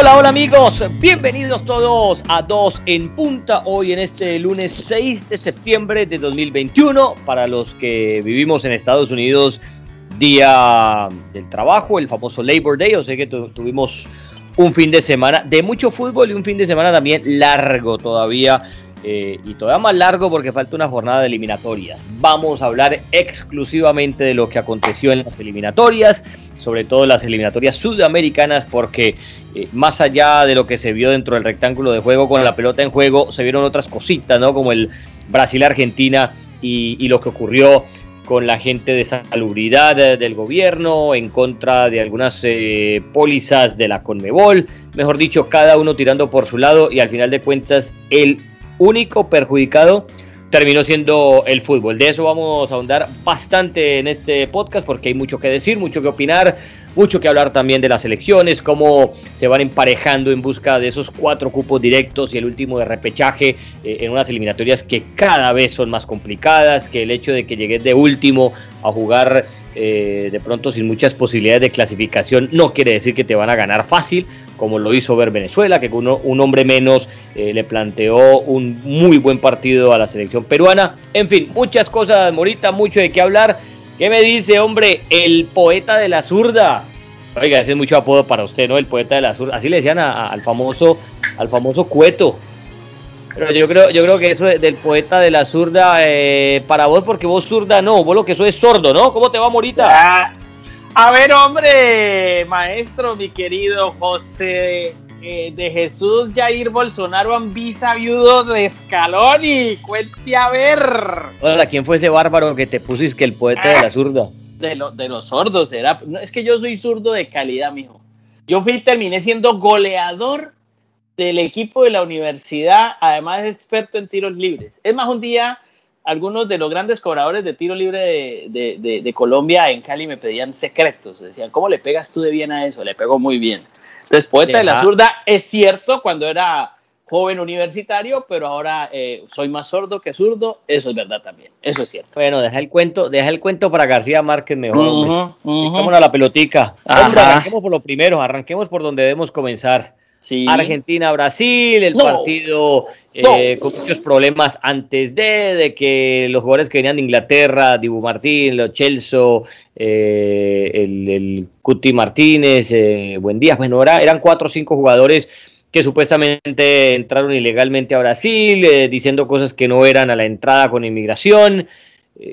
Hola, hola amigos, bienvenidos todos a Dos en Punta, hoy en este lunes 6 de septiembre de 2021, para los que vivimos en Estados Unidos, día del trabajo, el famoso Labor Day, o sea que tuvimos un fin de semana de mucho fútbol y un fin de semana también largo todavía eh, y todavía más largo porque falta una jornada de eliminatorias. Vamos a hablar exclusivamente de lo que aconteció en las eliminatorias, sobre todo las eliminatorias sudamericanas, porque eh, más allá de lo que se vio dentro del rectángulo de juego con la pelota en juego, se vieron otras cositas, ¿no? Como el Brasil-Argentina y, lo que ocurrió con la gente de salubridad del gobierno, en contra de algunas eh, pólizas de la Conmebol, mejor dicho, cada uno tirando por su lado y al final de cuentas el único perjudicado terminó siendo el fútbol. De eso vamos a ahondar bastante en este podcast porque hay mucho que decir, mucho que opinar, mucho que hablar también de las elecciones, cómo se van emparejando en busca de esos cuatro cupos directos y el último de repechaje eh, en unas eliminatorias que cada vez son más complicadas, que el hecho de que llegues de último a jugar eh, de pronto sin muchas posibilidades de clasificación no quiere decir que te van a ganar fácil como lo hizo ver Venezuela, que uno, un hombre menos eh, le planteó un muy buen partido a la selección peruana. En fin, muchas cosas, Morita, mucho de qué hablar. ¿Qué me dice, hombre, el poeta de la zurda? Oiga, ese es mucho apodo para usted, ¿no? El poeta de la zurda. Así le decían al famoso, al famoso Cueto. Pero yo creo, yo creo que eso del poeta de la zurda, eh, para vos, porque vos zurda no, vos lo que sos es sordo, ¿no? ¿Cómo te va, Morita? Ah, a ver, hombre, maestro, mi querido José eh, de Jesús Jair Bolsonaro Ambisa, viudo de Scaloni. Cuente a ver. Hola, ¿quién fue ese bárbaro que te pusiste que el poeta de la zurda? De, de los sordos, era. es que yo soy zurdo de calidad, mijo. Yo fui, terminé siendo goleador del equipo de la universidad, además experto en tiros libres. Es más, un día algunos de los grandes cobradores de tiro libre de, Colombia en Cali me pedían secretos. Decían, ¿cómo le pegas tú de bien a eso? Le pego muy bien. Entonces, poeta de la zurda es cierto cuando era joven universitario, pero ahora eh, soy más sordo que zurdo. Eso es verdad también. Eso es cierto. Bueno, deja el cuento, deja el cuento para García Márquez mejor. Uh a la pelotica. arranquemos por lo primero, arranquemos por donde debemos comenzar. Argentina-Brasil, el partido eh, con muchos problemas antes de, de, que los jugadores que venían de Inglaterra, Dibu Martín, Lo Chelso, eh, el, Cuti Martínez, eh, Buen Día, bueno, eran cuatro o cinco jugadores que supuestamente entraron ilegalmente a Brasil, diciendo cosas que no eran a la entrada con inmigración.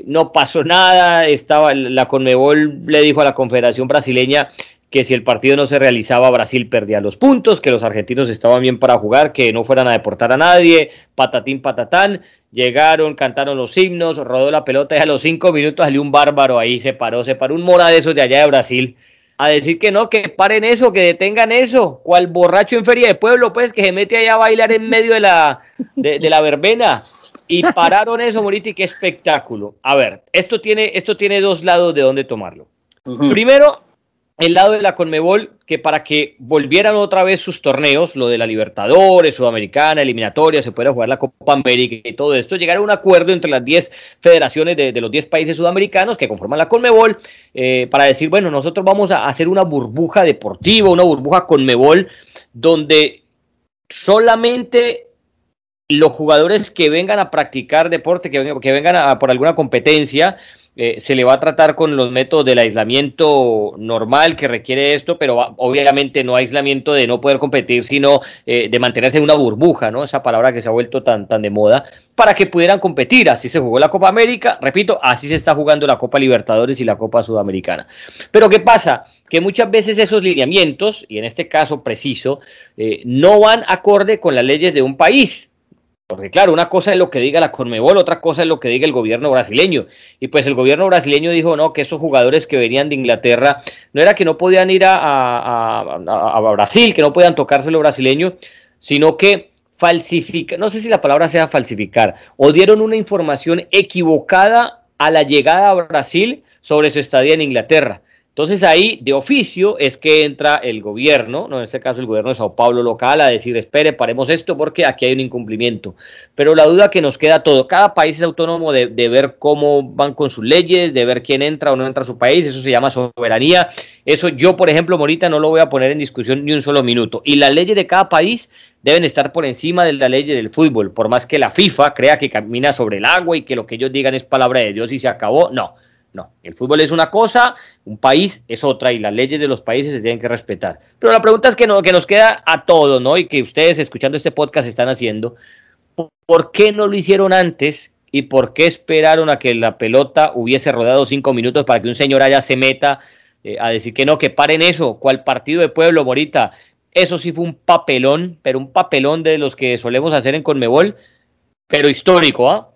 No pasó nada, estaba la Conmebol le dijo a la Confederación Brasileña que si el partido no se realizaba Brasil perdía los puntos, que los argentinos estaban bien para jugar, que no fueran a deportar a nadie, patatín patatán, llegaron, cantaron los himnos, rodó la pelota y a los cinco minutos salió un bárbaro ahí, se paró, se paró un mora de esos de allá de Brasil, a decir que no, que paren eso, que detengan eso, cual borracho en feria de pueblo, pues, que se mete allá a bailar en medio de la, de, la verbena. Y pararon eso, Moriti, qué espectáculo. A ver, esto tiene, esto tiene dos lados de dónde tomarlo. Primero, el lado de la Conmebol que para que volvieran otra vez sus torneos, lo de la Libertadores, Sudamericana, eliminatoria, se pueda jugar la Copa América y todo esto, llegar a un acuerdo entre las 10 federaciones de, los 10 países sudamericanos que conforman la Conmebol eh, para decir, bueno, nosotros vamos a hacer una burbuja deportiva, una burbuja Conmebol, donde solamente los jugadores que vengan a practicar deporte, que vengan, que vengan a, por alguna competencia, eh, se le va a tratar con los métodos del aislamiento normal que requiere esto, pero obviamente no aislamiento de no poder competir, sino eh, de mantenerse en una burbuja, ¿no? Esa palabra que se ha vuelto tan, tan de moda, para que pudieran competir. Así se jugó la Copa América, repito, así se está jugando la Copa Libertadores y la Copa Sudamericana. Pero ¿qué pasa? Que muchas veces esos lineamientos, y en este caso preciso, eh, no van acorde con las leyes de un país. Porque claro, una cosa es lo que diga la Conmebol, otra cosa es lo que diga el gobierno brasileño. Y pues el gobierno brasileño dijo, no, que esos jugadores que venían de Inglaterra, no era que no podían ir a, Brasil, que no podían tocarse lo brasileño, sino que falsificar, no sé si la palabra sea falsificar, o dieron una información equivocada a la llegada a Brasil sobre su estadía en Inglaterra. Entonces ahí de oficio es que entra el gobierno, no en este caso el gobierno de Sao Paulo local, a decir, espere, paremos esto porque aquí hay un incumplimiento. Pero la duda que nos queda todo, cada país es autónomo de, de, ver cómo van con sus leyes, de ver quién entra o no entra a su país, eso se llama soberanía. Eso yo, por ejemplo, Morita, no lo voy a poner en discusión ni un solo minuto. Y las leyes de cada país deben estar por encima de la ley del fútbol, por más que la FIFA crea que camina sobre el agua y que lo que ellos digan es palabra de Dios y se acabó, no. No, el fútbol es una cosa, un país es otra y las leyes de los países se tienen que respetar. Pero la pregunta es que, no, que nos queda a todos, ¿no? Y que ustedes escuchando este podcast están haciendo, ¿por qué no lo hicieron antes y por qué esperaron a que la pelota hubiese rodado cinco minutos para que un señor allá se meta eh, a decir que no, que paren eso? ¿Cuál partido de pueblo, Morita? Eso sí fue un papelón, pero un papelón de los que solemos hacer en Conmebol, pero histórico, ¿ah?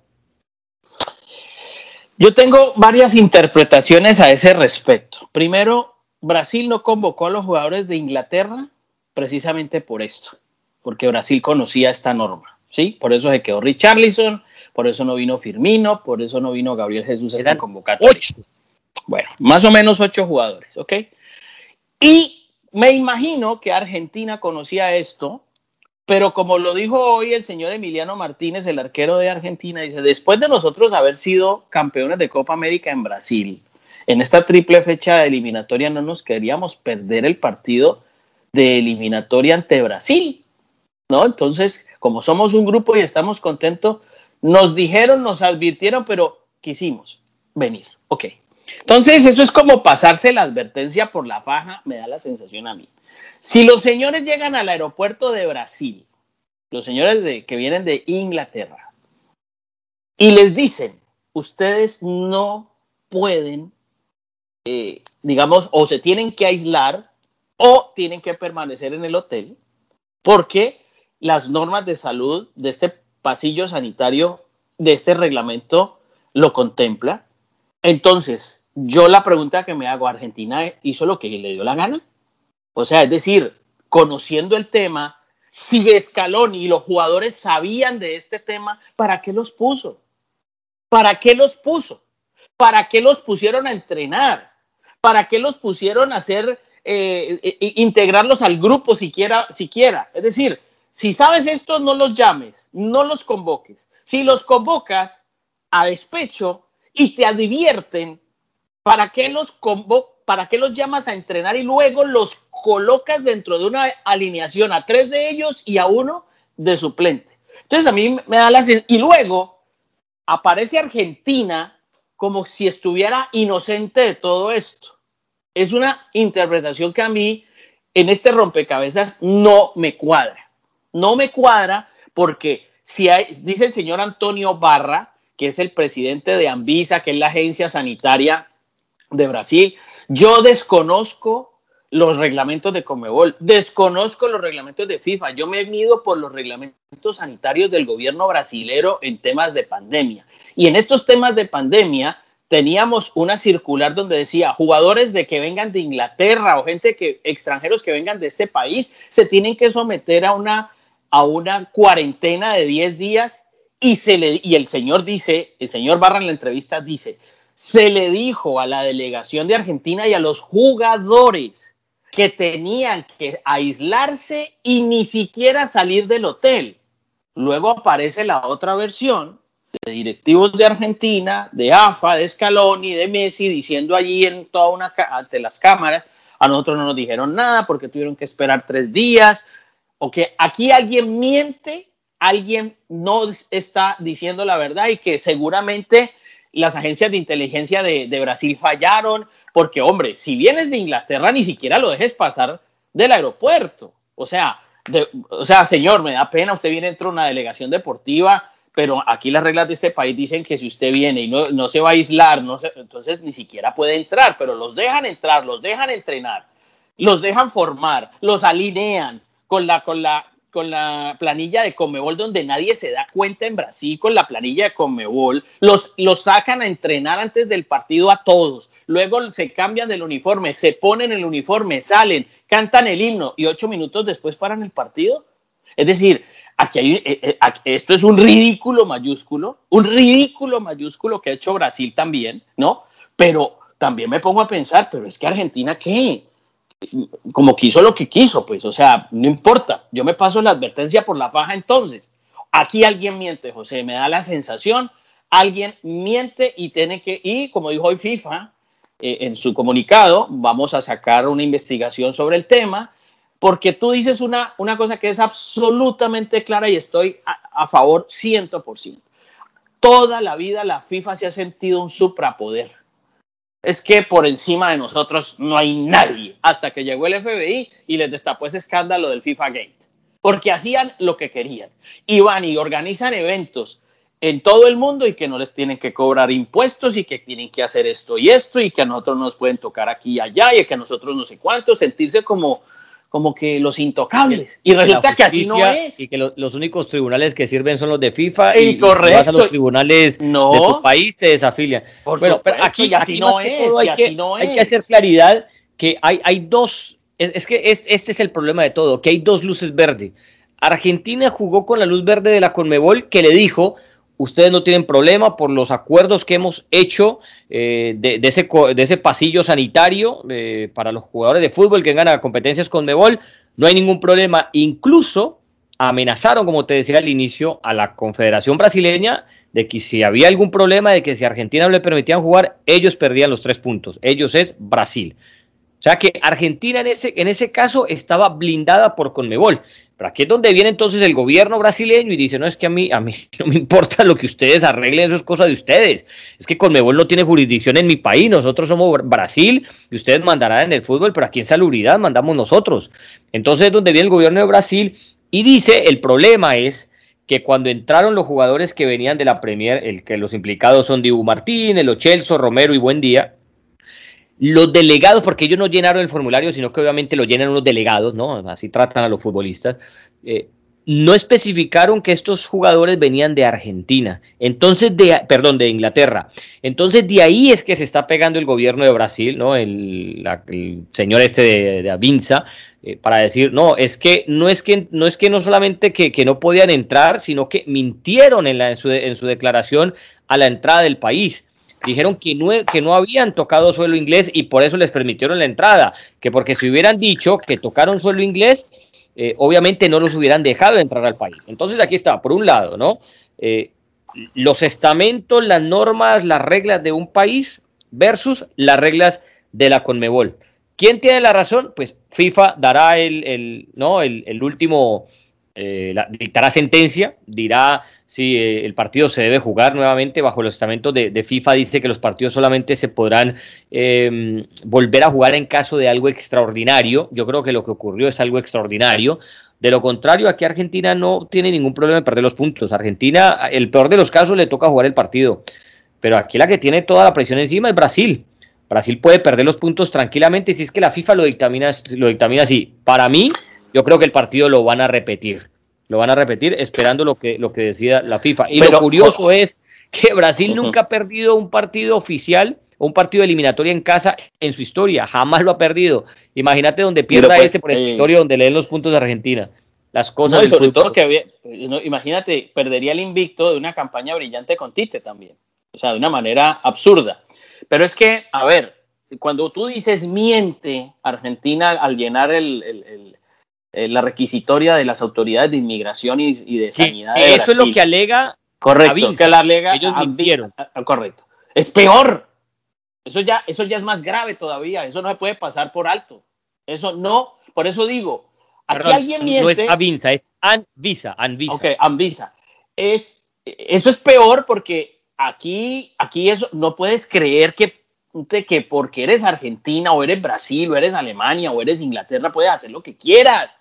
Yo tengo varias interpretaciones a ese respecto. Primero, Brasil no convocó a los jugadores de Inglaterra precisamente por esto, porque Brasil conocía esta norma, ¿sí? Por eso se quedó Richarlison, por eso no vino Firmino, por eso no vino Gabriel Jesús a esta convocatoria. Bueno, más o menos ocho jugadores, ¿ok? Y me imagino que Argentina conocía esto pero como lo dijo hoy el señor Emiliano Martínez, el arquero de Argentina, dice, después de nosotros haber sido campeones de Copa América en Brasil, en esta triple fecha de eliminatoria no nos queríamos perder el partido de eliminatoria ante Brasil, ¿no? Entonces, como somos un grupo y estamos contentos, nos dijeron, nos advirtieron, pero quisimos venir. Ok. Entonces, eso es como pasarse la advertencia por la faja, me da la sensación a mí. Si los señores llegan al aeropuerto de Brasil, los señores de, que vienen de Inglaterra, y les dicen, ustedes no pueden, eh, digamos, o se tienen que aislar o tienen que permanecer en el hotel, porque las normas de salud de este pasillo sanitario, de este reglamento, lo contempla. Entonces, yo la pregunta que me hago, ¿Argentina hizo lo que le dio la gana? O sea, es decir, conociendo el tema, si Scaloni y los jugadores sabían de este tema, ¿para qué los puso? ¿Para qué los puso? ¿Para qué los pusieron a entrenar? ¿Para qué los pusieron a hacer, eh, eh, eh, integrarlos al grupo siquiera, siquiera? Es decir, si sabes esto, no los llames, no los convoques. Si los convocas a despecho y te advierten, ¿para qué los convocas? ¿Para qué los llamas a entrenar y luego los colocas dentro de una alineación a tres de ellos y a uno de suplente. Entonces a mí me da la y luego aparece Argentina como si estuviera inocente de todo esto. Es una interpretación que a mí en este rompecabezas no me cuadra. No me cuadra porque si dice el señor Antonio Barra, que es el presidente de Anvisa, que es la agencia sanitaria de Brasil, yo desconozco los reglamentos de Comebol, desconozco los reglamentos de FIFA, yo me mido por los reglamentos sanitarios del gobierno brasilero en temas de pandemia. Y en estos temas de pandemia teníamos una circular donde decía jugadores de que vengan de Inglaterra o gente que extranjeros que vengan de este país se tienen que someter a una a una cuarentena de 10 días y se le y el señor dice, el señor Barra en la entrevista dice, se le dijo a la delegación de Argentina y a los jugadores que tenían que aislarse y ni siquiera salir del hotel. Luego aparece la otra versión de directivos de Argentina, de AFA, de Scaloni, de Messi, diciendo allí en toda una ante las cámaras, a nosotros no nos dijeron nada porque tuvieron que esperar tres días, o que aquí alguien miente, alguien no está diciendo la verdad y que seguramente las agencias de inteligencia de, de Brasil fallaron, porque, hombre, si vienes de Inglaterra, ni siquiera lo dejes pasar del aeropuerto. O sea, o sea, señor, me da pena, usted viene dentro de una delegación deportiva, pero aquí las reglas de este país dicen que si usted viene y no, no se va a aislar, no entonces ni siquiera puede entrar, pero los dejan entrar, los dejan entrenar, los dejan formar, los alinean con la, con la, con la planilla de Comebol donde nadie se da cuenta en Brasil con la planilla de Comebol, los, los sacan a entrenar antes del partido a todos, luego se cambian del uniforme, se ponen el uniforme, salen, cantan el himno y ocho minutos después paran el partido. Es decir, aquí hay, eh, eh, esto es un ridículo mayúsculo, un ridículo mayúsculo que ha hecho Brasil también, ¿no? Pero también me pongo a pensar, pero es que Argentina, ¿qué? Como quiso lo que quiso, pues, o sea, no importa, yo me paso la advertencia por la faja entonces. Aquí alguien miente, José, me da la sensación, alguien miente y tiene que, y como dijo hoy FIFA eh, en su comunicado, vamos a sacar una investigación sobre el tema, porque tú dices una, una cosa que es absolutamente clara y estoy a, a favor 100%. Toda la vida la FIFA se ha sentido un suprapoder es que por encima de nosotros no hay nadie, hasta que llegó el FBI y les destapó ese escándalo del FIFA Gate, porque hacían lo que querían. Y van y organizan eventos en todo el mundo y que no les tienen que cobrar impuestos y que tienen que hacer esto y esto y que a nosotros nos pueden tocar aquí y allá y que a nosotros no sé cuánto, sentirse como como que los intocables. Y resulta que así no es. Y que los únicos tribunales que sirven son los de FIFA y, vas a los tribunales de tu país te desafilian. bueno, pero aquí, así no es, hay, que, hay que hacer claridad que hay, hay dos, es, que este es el problema de todo, que hay dos luces verdes. Argentina jugó con la luz verde de la Conmebol que le dijo, ustedes no tienen problema por los acuerdos que hemos hecho eh, de, ese, de, ese, pasillo sanitario eh, para los jugadores de fútbol que ganan competencias con Debol, no hay ningún problema. Incluso amenazaron, como te decía al inicio, a la Confederación Brasileña de que si había algún problema de que si Argentina no le permitían jugar, ellos perdían los tres puntos. Ellos es Brasil. O sea que Argentina en ese, en ese caso estaba blindada por Conmebol. Pero aquí es donde viene entonces el gobierno brasileño y dice, no, es que a mí, a mí no me importa lo que ustedes arreglen, eso es cosa de ustedes. Es que Conmebol no tiene jurisdicción en mi país, nosotros somos Brasil y ustedes mandarán en el fútbol, pero aquí en salubridad mandamos nosotros. Entonces es donde viene el gobierno de Brasil y dice, el problema es que cuando entraron los jugadores que venían de la Premier, el que los implicados son Dibu Martín, el Ochelso, Romero y Buendía, los delegados, porque ellos no llenaron el formulario, sino que obviamente lo llenan unos delegados, ¿no? Así tratan a los futbolistas. Eh, no especificaron que estos jugadores venían de Argentina, entonces de, perdón, de Inglaterra. Entonces de ahí es que se está pegando el gobierno de Brasil, ¿no? El, señor este de, Avinza, eh, para decir, no, es que no es que no es que no solamente que, no podían entrar, sino que mintieron en, la, en, su, en su declaración a la entrada del país dijeron que no, que no habían tocado suelo inglés y por eso les permitieron la entrada, que porque si hubieran dicho que tocaron suelo inglés, eh, obviamente no los hubieran dejado entrar al país. Entonces aquí está, por un lado, ¿no? Eh, los estamentos, las normas, las reglas de un país versus las reglas de la Conmebol. ¿Quién tiene la razón? Pues FIFA dará el, ¿no? el, último, eh, dictará sentencia, dirá si eh, el partido se debe jugar nuevamente bajo los estamentos de, FIFA, dice que los partidos solamente se podrán em, volver a jugar en caso de algo extraordinario. Yo creo que lo que ocurrió es algo extraordinario. De lo contrario, aquí Argentina no tiene ningún problema en perder los puntos. Argentina, el peor de los casos, le toca jugar el partido. Pero aquí la que tiene toda la presión encima es Brasil. Brasil puede perder los puntos tranquilamente si es que la FIFA lo dictamina, lo dictamina así. Para mí, yo creo que el partido lo van a repetir lo van a repetir esperando lo que, lo que decida la FIFA. Y lo curioso es que Brasil nunca ha perdido un partido oficial un partido eliminatorio en casa en su historia, jamás lo ha perdido. Imagínate donde pierda pues, este por escritorio eh, donde leen los puntos de Argentina. Las cosas. No, sobre todo que imagínate, perdería el invicto de una campaña brillante con Tite también. O sea, de una manera absurda. Pero es que, a ver, cuando tú dices miente Argentina al llenar el eh, la requisitoria de las autoridades de inmigración y, de sanidad. eso es lo que alega. Correcto, que la alega. Ellos mintieron. correcto. Es peor. Eso ya, eso ya es más grave todavía. Eso no se puede pasar por alto. Eso no. Por eso digo, aquí alguien miente. No es Avinza, es Anvisa. Anvisa. Ok, Anvisa. Es, eso es peor porque aquí, aquí eso, no puedes creer que que porque eres Argentina o eres Brasil o eres Alemania o eres Inglaterra puedes hacer lo que quieras.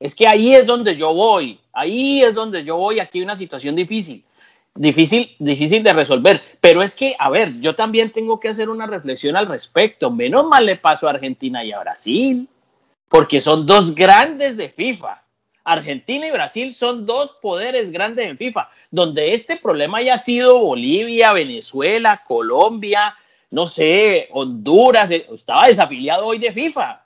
Es que ahí es donde yo voy, ahí es donde yo voy, aquí hay una situación difícil, difícil, difícil de resolver. Pero es que, a ver, yo también tengo que hacer una reflexión al respecto. Menos mal le paso a Argentina y a Brasil, porque son dos grandes de FIFA. Argentina y Brasil son dos poderes grandes en FIFA, donde este problema haya sido Bolivia, Venezuela, Colombia, no sé, Honduras, eh, estaba desafiliado hoy de FIFA.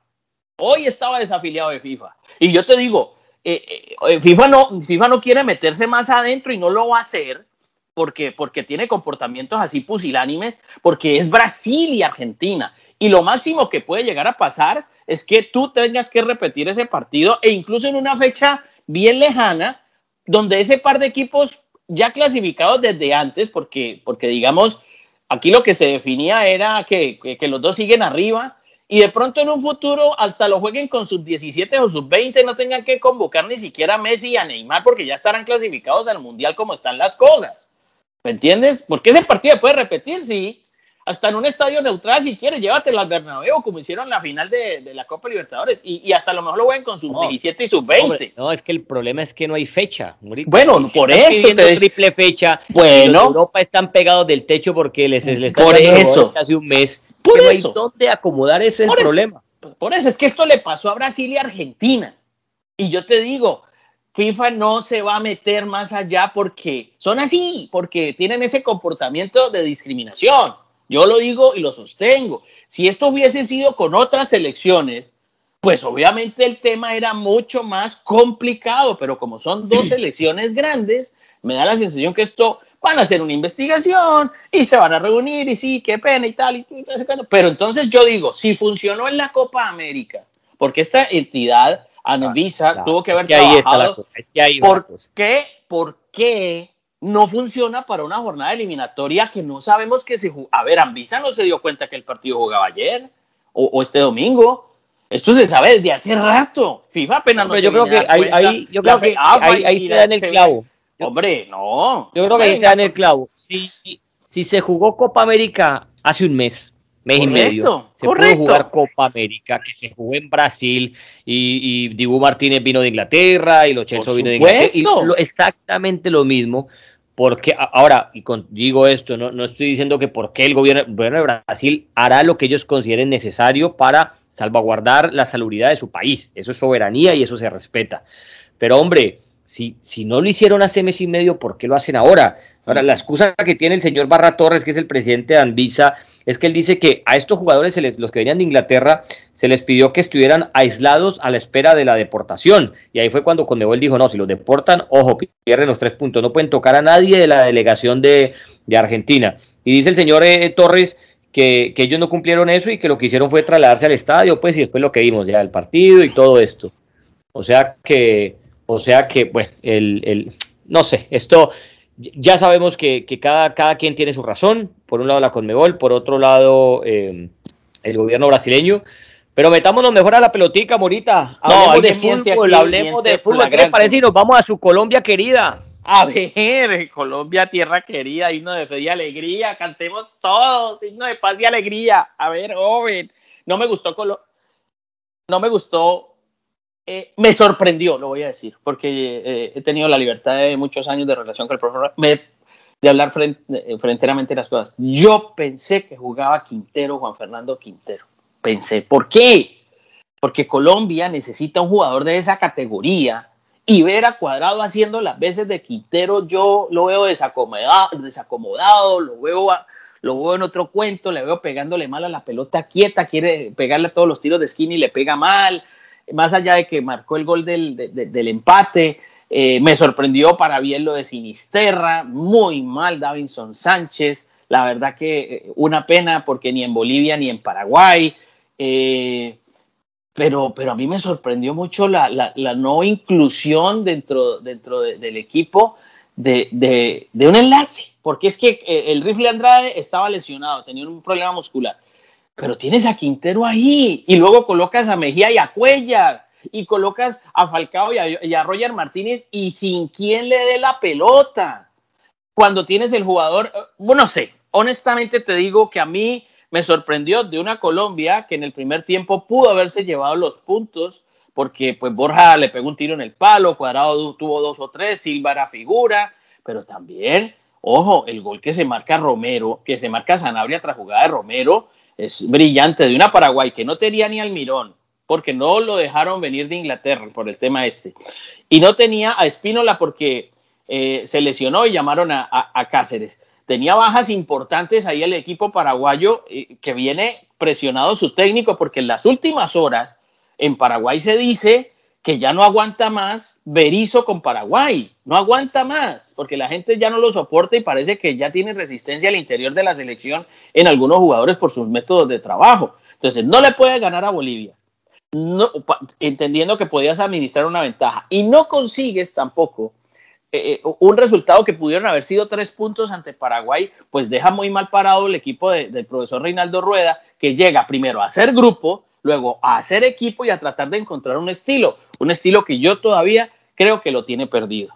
Hoy estaba desafiliado de FIFA. Y yo te digo, eh, eh, FIFA, no, FIFA no quiere meterse más adentro y no lo va a hacer porque, porque tiene comportamientos así pusilánimes, porque es Brasil y Argentina. Y lo máximo que puede llegar a pasar es que tú tengas que repetir ese partido e incluso en una fecha bien lejana, donde ese par de equipos ya clasificados desde antes, porque, porque digamos, aquí lo que se definía era que, que, los dos siguen arriba y de pronto en un futuro hasta lo jueguen con sus 17 o sus 20, no tengan que convocar ni siquiera a Messi y a Neymar porque ya estarán clasificados al Mundial como están las cosas. ¿Me entiendes? Porque ese partido puede repetir, sí, hasta en un estadio neutral, si quieres, llévatelo al Bernabéu, como hicieron la final de, la Copa Libertadores, y, hasta a lo mejor lo ven con sus 17 y sus 20. No, es que el problema es que no hay fecha. Bueno, por eso. Te... triple fecha. Bueno. Europa están pegados del techo porque les, les por eso. casi un mes. Por eso. dónde acomodar eso es el problema. Por eso, es que esto le pasó a Brasil y Argentina. Y yo te digo, FIFA no se va a meter más allá porque son así, porque tienen ese comportamiento de discriminación. Yo lo digo y lo sostengo. Si esto hubiese sido con otras elecciones, pues obviamente el tema era mucho más complicado, pero como son dos elecciones grandes, me da la sensación que esto van a hacer una investigación y se van a reunir y sí, qué pena y tal. Y, pero entonces yo digo, si funcionó en la Copa América, porque esta entidad, Anvisa, tuvo que haber es ahí está la cosa. Es que ahí ¿por, qué, ¿Por qué no funciona para una jornada eliminatoria que no sabemos que se jugó. A ver, Ambisa no se dio cuenta que el partido jugaba ayer o, este domingo. Esto se sabe desde hace rato. FIFA apenas no yo creo que ahí, yo creo que ahí, se da en el clavo. Hombre, no. Yo creo que ahí se da en el clavo. Si, si se jugó Copa América hace un mes, mes y medio. Se pudo jugar Copa América, que se jugó en Brasil, y, y Dibu Martínez vino de Inglaterra, y Lo Celso vino de Inglaterra. Y exactamente lo mismo porque ahora, y digo esto, no, no estoy diciendo que porque el gobierno, de Brasil hará lo que ellos consideren necesario para salvaguardar la salubridad de su país. Eso es soberanía y eso se respeta. Pero hombre, si, si no lo hicieron hace mes y medio, ¿por qué lo hacen ahora? Ahora, la excusa que tiene el señor Barra Torres, que es el presidente de Anvisa, es que él dice que a estos jugadores, se les, los que venían de Inglaterra, se les pidió que estuvieran aislados a la espera de la deportación. Y ahí fue cuando Conmebol dijo, no, si los deportan, ojo, pierden los tres puntos, no pueden tocar a nadie de la delegación de, Argentina. Y dice el señor eh, Torres que, ellos no cumplieron eso y que lo que hicieron fue trasladarse al estadio, pues, y después lo que vimos ya, el partido y todo esto. O sea que, o sea que, bueno, el, el no sé, esto ya sabemos que, cada, cada, quien tiene su razón, por un lado la Conmebol, por otro lado eh, el gobierno brasileño, pero metámonos mejor a la pelotica, Morita. Hablemos de fútbol, hablemos de fútbol. ¿Qué les parece y nos vamos a su Colombia querida? A ver, Colombia, tierra querida, himno de fe y alegría, cantemos todos, himno de paz y alegría. A ver, joven, no me gustó Colo no me gustó eh, me sorprendió, lo voy a decir, porque eh, he tenido la libertad de muchos años de relación con el profesor, de hablar frente, eh, fronteramente las cosas. Yo pensé que jugaba Quintero, Juan Fernando Quintero. Pensé, ¿por qué? Porque Colombia necesita un jugador de esa categoría y ver a Cuadrado haciendo las veces de Quintero, yo lo veo desacomodado, desacomodado lo veo lo veo en otro cuento, le veo pegándole mal a la pelota quieta, quiere pegarle a todos los tiros de esquina y le pega mal, más allá de que marcó el gol del, del empate, eh, me sorprendió para bien lo de Sinisterra, muy mal Davinson Sánchez, la verdad que eh, una pena porque ni en Bolivia ni en Paraguay, eh, pero, pero a mí me sorprendió mucho la, la, no inclusión dentro, dentro del equipo de, de, un enlace, porque es que el rifle Andrade estaba lesionado, tenía un problema muscular pero tienes a Quintero ahí y luego colocas a Mejía y a Cuellar y colocas a Falcao y a, Roger Martínez y sin quien le dé la pelota. Cuando tienes el jugador, bueno, no sé, honestamente te digo que a mí me sorprendió de una Colombia que en el primer tiempo pudo haberse llevado los puntos porque pues Borja le pegó un tiro en el palo, Cuadrado tuvo dos o tres, Silva era figura, pero también, ojo, el gol que se marca Romero, que se marca Sanabria tras jugada de Romero, es brillante, de una Paraguay que no tenía ni Almirón, porque no lo dejaron venir de Inglaterra por el tema este, y no tenía a Espínola porque eh, se lesionó y llamaron a, Cáceres. Tenía bajas importantes ahí el equipo paraguayo eh, que viene presionado su técnico porque en las últimas horas en Paraguay se dice que ya no aguanta más Berizo con Paraguay, no aguanta más, porque la gente ya no lo soporta y parece que ya tiene resistencia al interior de la selección en algunos jugadores por sus métodos de trabajo. Entonces, no le puede ganar a Bolivia, entendiendo que podías administrar una ventaja, y no consigues tampoco eh, eh, un resultado que pudieron haber sido tres puntos ante Paraguay, pues deja muy mal parado el equipo del profesor Reinaldo Rueda, que llega primero a hacer grupo, luego a hacer equipo y a tratar de encontrar un estilo, un estilo que yo todavía creo que lo tiene perdido.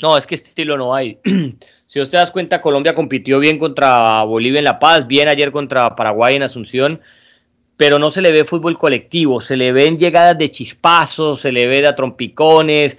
No, es que estilo no hay. si usted das cuenta, Colombia compitió bien contra Bolivia en La Paz, bien ayer contra Paraguay en Asunción, pero no se le ve fútbol colectivo, se le ven llegadas de chispazos, se le ve de trompicones,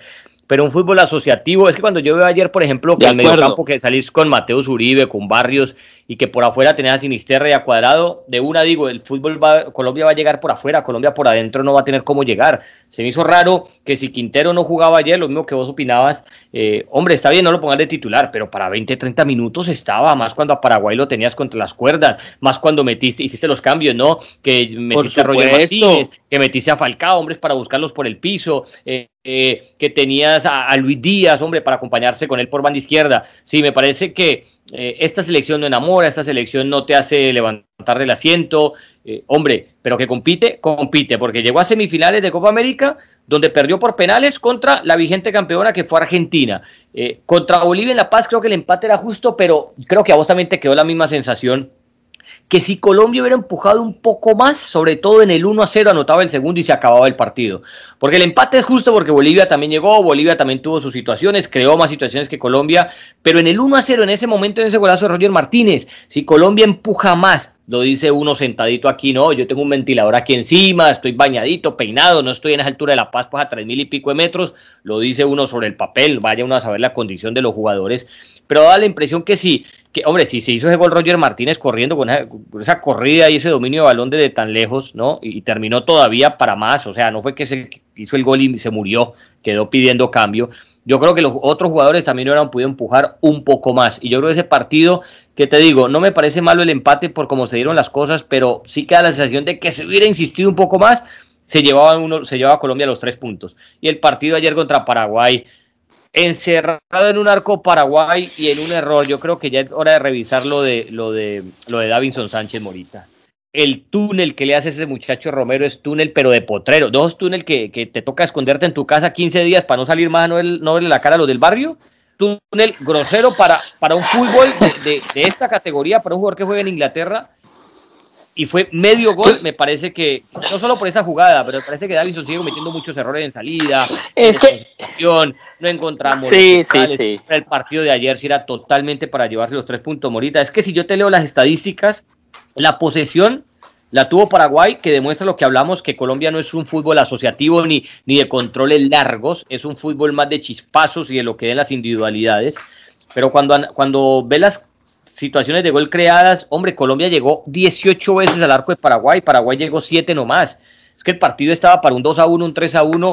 pero un fútbol asociativo, es que cuando yo veo ayer, por ejemplo, que el medio campo que salís con Mateus Uribe, con Barrios, y que por afuera tenés a Sinisterra y a Cuadrado, de una digo, el fútbol va, Colombia va a llegar por afuera, Colombia por adentro no va a tener cómo llegar. Se me hizo raro que si Quintero no jugaba ayer, lo mismo que vos opinabas, eh, hombre, está bien, no lo pongas de titular, pero para 20, 30 minutos estaba, más cuando a Paraguay lo tenías contra las cuerdas, más cuando metiste, hiciste los cambios, ¿no? Que metiste a Roger Martínez, que metiste a Falcao, hombres, para buscarlos por el piso, eh, eh, que tenías a, Luis Díaz, hombre, para acompañarse con él por banda izquierda. Sí, me parece que eh, esta selección no enamora, esta selección no te hace levantar del asiento, eh, hombre, pero que compite, compite, porque llegó a semifinales de Copa América, donde perdió por penales contra la vigente campeona que fue Argentina. contra Bolivia en La Paz creo que el empate era justo, pero creo que a vos también te quedó la misma sensación que si Colombia hubiera empujado un poco más, sobre todo en el 1 a 0, anotaba el segundo y se acababa el partido. Porque el empate es justo porque Bolivia también llegó, Bolivia también tuvo sus situaciones, creó más situaciones que Colombia, pero en el 1 a 0, en ese momento, en ese golazo de Roger Martínez, si Colombia empuja más, lo dice uno sentadito aquí, no, yo tengo un ventilador aquí encima, estoy bañadito, peinado, no estoy en esa altura de La Paz, pues a tres mil y pico de metros, lo dice uno sobre el papel, vaya uno a saber la condición de los jugadores, pero da la impresión que sí, que hombre, si se hizo ese gol Roger Martínez corriendo con esa, corrida y ese dominio de balón desde tan lejos, ¿no? Y, terminó todavía para más, o sea, no fue que se hizo el gol y se murió, quedó pidiendo cambio. Yo creo que los otros jugadores también hubieran podido empujar un poco más. Y yo creo que ese partido, que te digo, no me parece malo el empate por cómo se dieron las cosas, pero sí queda la sensación de que se hubiera insistido un poco más, se llevaba, uno, se llevaba a Colombia los tres puntos. Y el partido ayer contra Paraguay, encerrado en un arco Paraguay y en un error. Yo creo que ya es hora de revisar lo de, lo de, lo de Davinson Sánchez Morita. El túnel que le hace ese muchacho Romero es túnel, pero de potrero. Dos túnel que, te toca esconderte en tu casa 15 días para no salir más, no, no verle la cara a los del barrio. Túnel grosero para, para un fútbol de, de esta categoría, para un jugador que juega en Inglaterra y fue medio gol, me parece que, no solo por esa jugada, pero me parece que Davison sigue cometiendo muchos errores en salida, es que no encontramos sí, sí, sí. el partido de ayer si era totalmente para llevarse los tres puntos Morita, es que si yo te leo las estadísticas, la posesión la tuvo Paraguay, que demuestra lo que hablamos, que Colombia no es un fútbol asociativo ni, ni de controles largos, es un fútbol más de chispazos y de lo que den las individualidades. Pero cuando, cuando ve las situaciones de gol creadas, hombre, Colombia llegó 18 veces al arco de Paraguay, Paraguay llegó 7 nomás. Es que el partido estaba para un 2 a 1, un 3 a 1,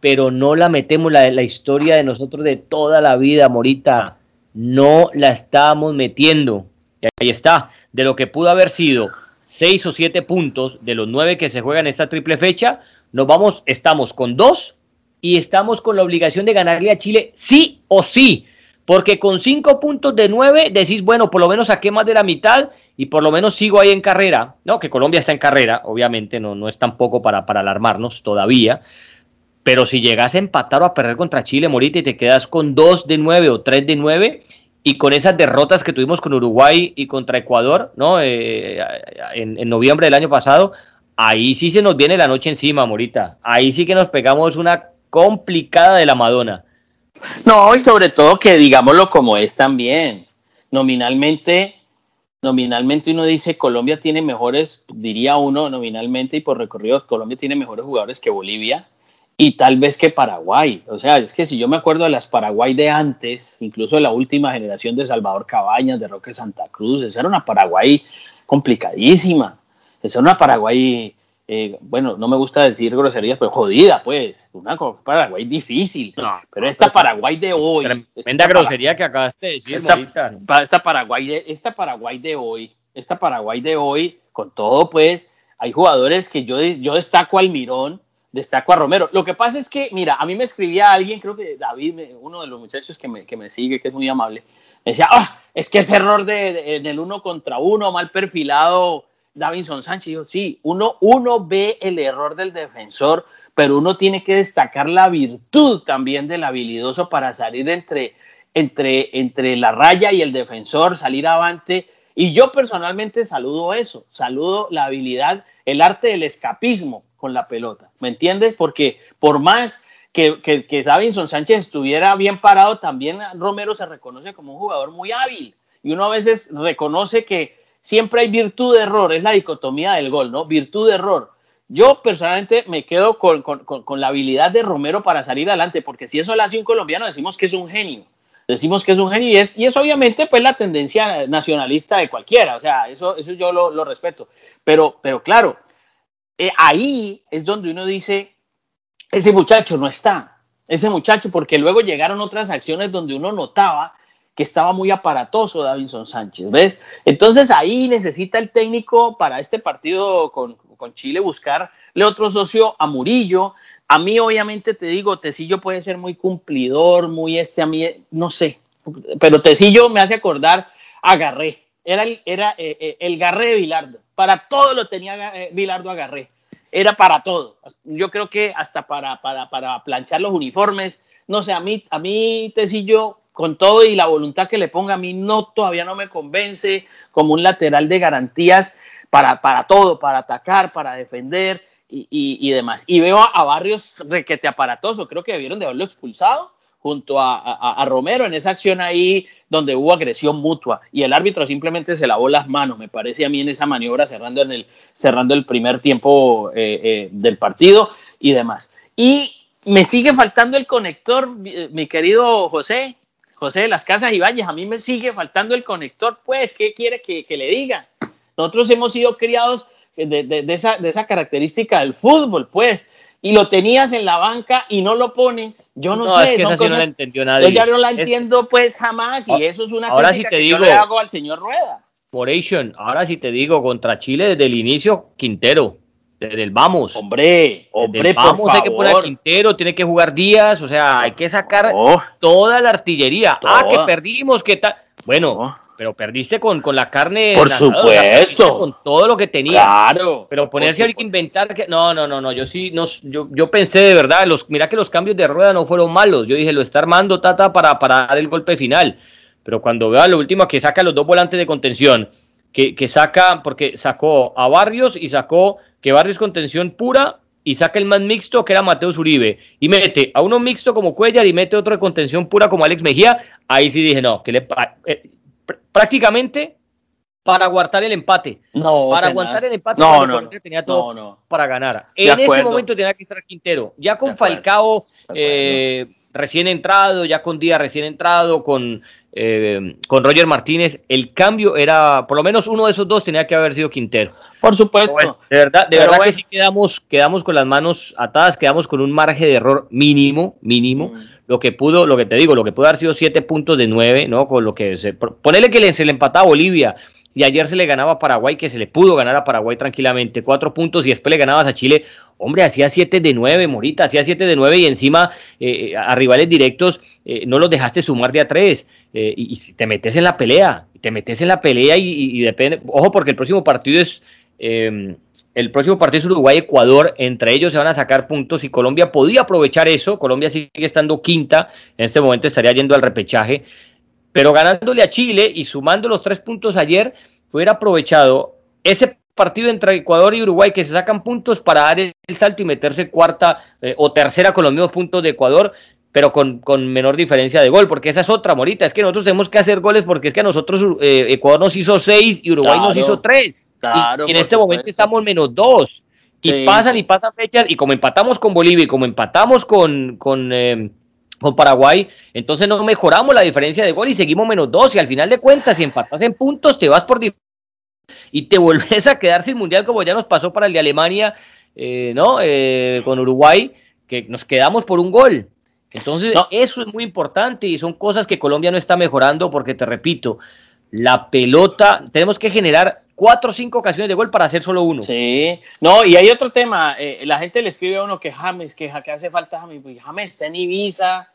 pero no la metemos, la, la historia de nosotros de toda la vida, Morita, no la estábamos metiendo. Y ahí está, de lo que pudo haber sido 6 o 7 puntos de los 9 que se juegan esta triple fecha, nos vamos, estamos con 2 y estamos con la obligación de ganarle a Chile sí o sí. Porque con cinco puntos de nueve decís, bueno, por lo menos saqué más de la mitad y por lo menos sigo ahí en carrera. No, que Colombia está en carrera, obviamente, no, no es tampoco para, para alarmarnos todavía. Pero si llegas a empatar o a perder contra Chile, Morita, y te quedas con dos de nueve o tres de nueve, y con esas derrotas que tuvimos con Uruguay y contra Ecuador, ¿no? Eh, en, en noviembre del año pasado, ahí sí se nos viene la noche encima, Morita. Ahí sí que nos pegamos una complicada de la Madonna. No, y sobre todo que digámoslo como es también. Nominalmente, nominalmente uno dice Colombia tiene mejores, diría uno nominalmente y por recorridos, Colombia tiene mejores jugadores que Bolivia y tal vez que Paraguay. O sea, es que si yo me acuerdo de las Paraguay de antes, incluso de la última generación de Salvador Cabañas, de Roque Santa Cruz, esa era una Paraguay complicadísima. Esa era una Paraguay eh, bueno, no me gusta decir groserías, pero jodida, pues. Una Paraguay difícil. pero esta Paraguay de hoy. Tremenda grosería que acabaste de decir, esta, Paraguay de, esta Paraguay de hoy, esta Paraguay de hoy, con todo, pues, hay jugadores que yo, yo destaco al Mirón. destaco a Romero. Lo que pasa es que, mira, a mí me escribía alguien, creo que David, uno de los muchachos que me, que me sigue, que es muy amable, me decía, ah, es que ese error de, en el uno contra uno, mal perfilado, Davinson Sánchez. Yo, sí, uno, uno ve el error del defensor, pero uno tiene que destacar la virtud también del habilidoso para salir entre, entre, entre la raya y el defensor, salir avante. Y yo personalmente saludo eso, saludo la habilidad, el arte del escapismo con la pelota, ¿me entiendes? Porque por más que, que, que Davinson Sánchez estuviera bien parado, también Romero se reconoce como un jugador muy hábil. Y uno a veces reconoce que siempre hay virtud de error, es la dicotomía del gol, ¿no? Virtud de error. Yo personalmente me quedo con, la habilidad de Romero para salir adelante, porque si eso lo hace un colombiano, decimos que es un genio. Decimos que es un genio y es, y es obviamente pues la tendencia nacionalista de cualquiera, o sea, eso, eso yo lo, respeto. Pero, pero claro, eh, ahí es donde uno dice, ese muchacho no está, ese muchacho, porque luego llegaron otras acciones donde uno notaba que estaba muy aparatoso Davinson Sánchez, ¿ves? Entonces ahí necesita el técnico para este partido con, con Chile buscarle otro socio a Murillo. A mí obviamente te digo, Tecillo puede ser muy cumplidor, muy este, a mí, no sé, pero Tecillo me hace acordar a Garré. Era el, era, eh, eh, el Garré de Vilardo. Para todo lo tenía eh, Vilardo a Garré. Era para todo. Yo creo que hasta para, para, para planchar los uniformes. No sé, a mí, a mí Tecillo con todo y la voluntad que le ponga, a mí no, todavía no me convence como un lateral de garantías para, para todo, para atacar, para defender y, y, demás. Y veo a, Barrios requete aparatoso, creo que debieron de haberlo expulsado junto a, Romero en esa acción ahí donde hubo agresión mutua y el árbitro simplemente se lavó las manos, me parece a mí en esa maniobra cerrando, el, cerrando el primer tiempo eh, eh, del partido y demás. Y me sigue faltando el conector, mi querido José, José de las Casas Ibáñez, a mí me sigue faltando el conector, pues, ¿qué quiere que, le diga? Nosotros hemos sido criados de, esa, de esa característica del fútbol, pues, y lo tenías en la banca y no lo pones. Yo no, sé. Es que no la entendió nadie. Yo ya no la entiendo pues jamás y eso es una ahora sí te digo, que yo le hago al señor Rueda. Moration, ahora sí te digo, contra Chile desde el inicio, Quintero del vamos. Hombre, hombre, vamos hay que poner a Quintero, tiene que jugar Díaz, o sea, hay que sacar toda la artillería. Ah, que perdimos, que tal. Bueno, pero perdiste con, con la carne. Por supuesto. Con todo lo que tenía. Claro. Pero ponerse ahorita a inventar que. No, no, no, no. Yo sí, no, yo, yo pensé de verdad, los, mira que los cambios de rueda no fueron malos. Yo dije, lo está armando Tata para, para dar el golpe final. Pero cuando veo lo último que saca los dos volantes de contención, que, que saca, porque sacó a Barrios y sacó que Barrios con tensión pura y saca el más mixto que era Mateo Uribe y mete a uno mixto como Cuellar y mete otro de contención pura como Alex Mejía, ahí sí dije, no, que le, eh, prácticamente para aguantar el empate. No, para aguantar el empate no, no, tenía todo para ganar. En ese momento tenía que estar Quintero. Ya con Falcao eh, recién entrado, ya con Díaz recién entrado, con eh, con Roger Martínez, el cambio era, por lo menos uno de esos dos tenía que haber sido Quintero. Por supuesto. de verdad, de verdad que sí quedamos, quedamos con las manos atadas, quedamos con un margen de error mínimo, mínimo. Mm. Lo que pudo, lo que te digo, lo que pudo haber sido siete puntos de nueve, ¿no? Con lo que se. Ponele que se le empataba a Bolivia y ayer se le ganaba a Paraguay, que se le pudo ganar a Paraguay tranquilamente, cuatro puntos y después le ganabas a Chile, hombre, hacía siete de nueve, Morita, hacía siete de nueve y encima eh, eh, a rivales directos eh, no los dejaste sumar de a tres. Y, te metes en la pelea, te metes en la pelea y, depende, ojo porque el próximo partido es... Em, el próximo partido es Uruguay-Ecuador, entre ellos se van a sacar puntos y Colombia podía aprovechar eso, Colombia sigue estando quinta, en este momento estaría yendo al repechaje, pero ganándole a Chile y sumando los tres puntos ayer, hubiera aprovechado ese partido entre Ecuador y Uruguay que se sacan puntos para dar el, salto y meterse cuarta eh, o tercera con los mismos puntos de Ecuador, pero con, menor diferencia de gol, porque esa es otra, Morita, es que nosotros tenemos que hacer goles porque es que a nosotros eh, Ecuador nos hizo seis y Uruguay nos hizo tres. y, en este momento estamos menos dos. Y pasan y pasan fechas, y como empatamos con Bolivia y como empatamos con, con eh, con Paraguay, entonces no mejoramos la diferencia de gol y seguimos menos dos y al final de cuentas si empatas en puntos te vas por y te vuelves a quedar sin mundial como ya nos pasó para el de Alemania, eh, ¿no? Eh, con Uruguay, que nos quedamos por un gol. Entonces eso es muy importante y son cosas que Colombia no está mejorando porque te repito, la pelota, tenemos que generar cuatro o cinco ocasiones de gol para hacer solo uno. Sí, no, y hay otro tema, eh, la gente le escribe a uno que James, que, que hace falta James, pues James está en Ibiza,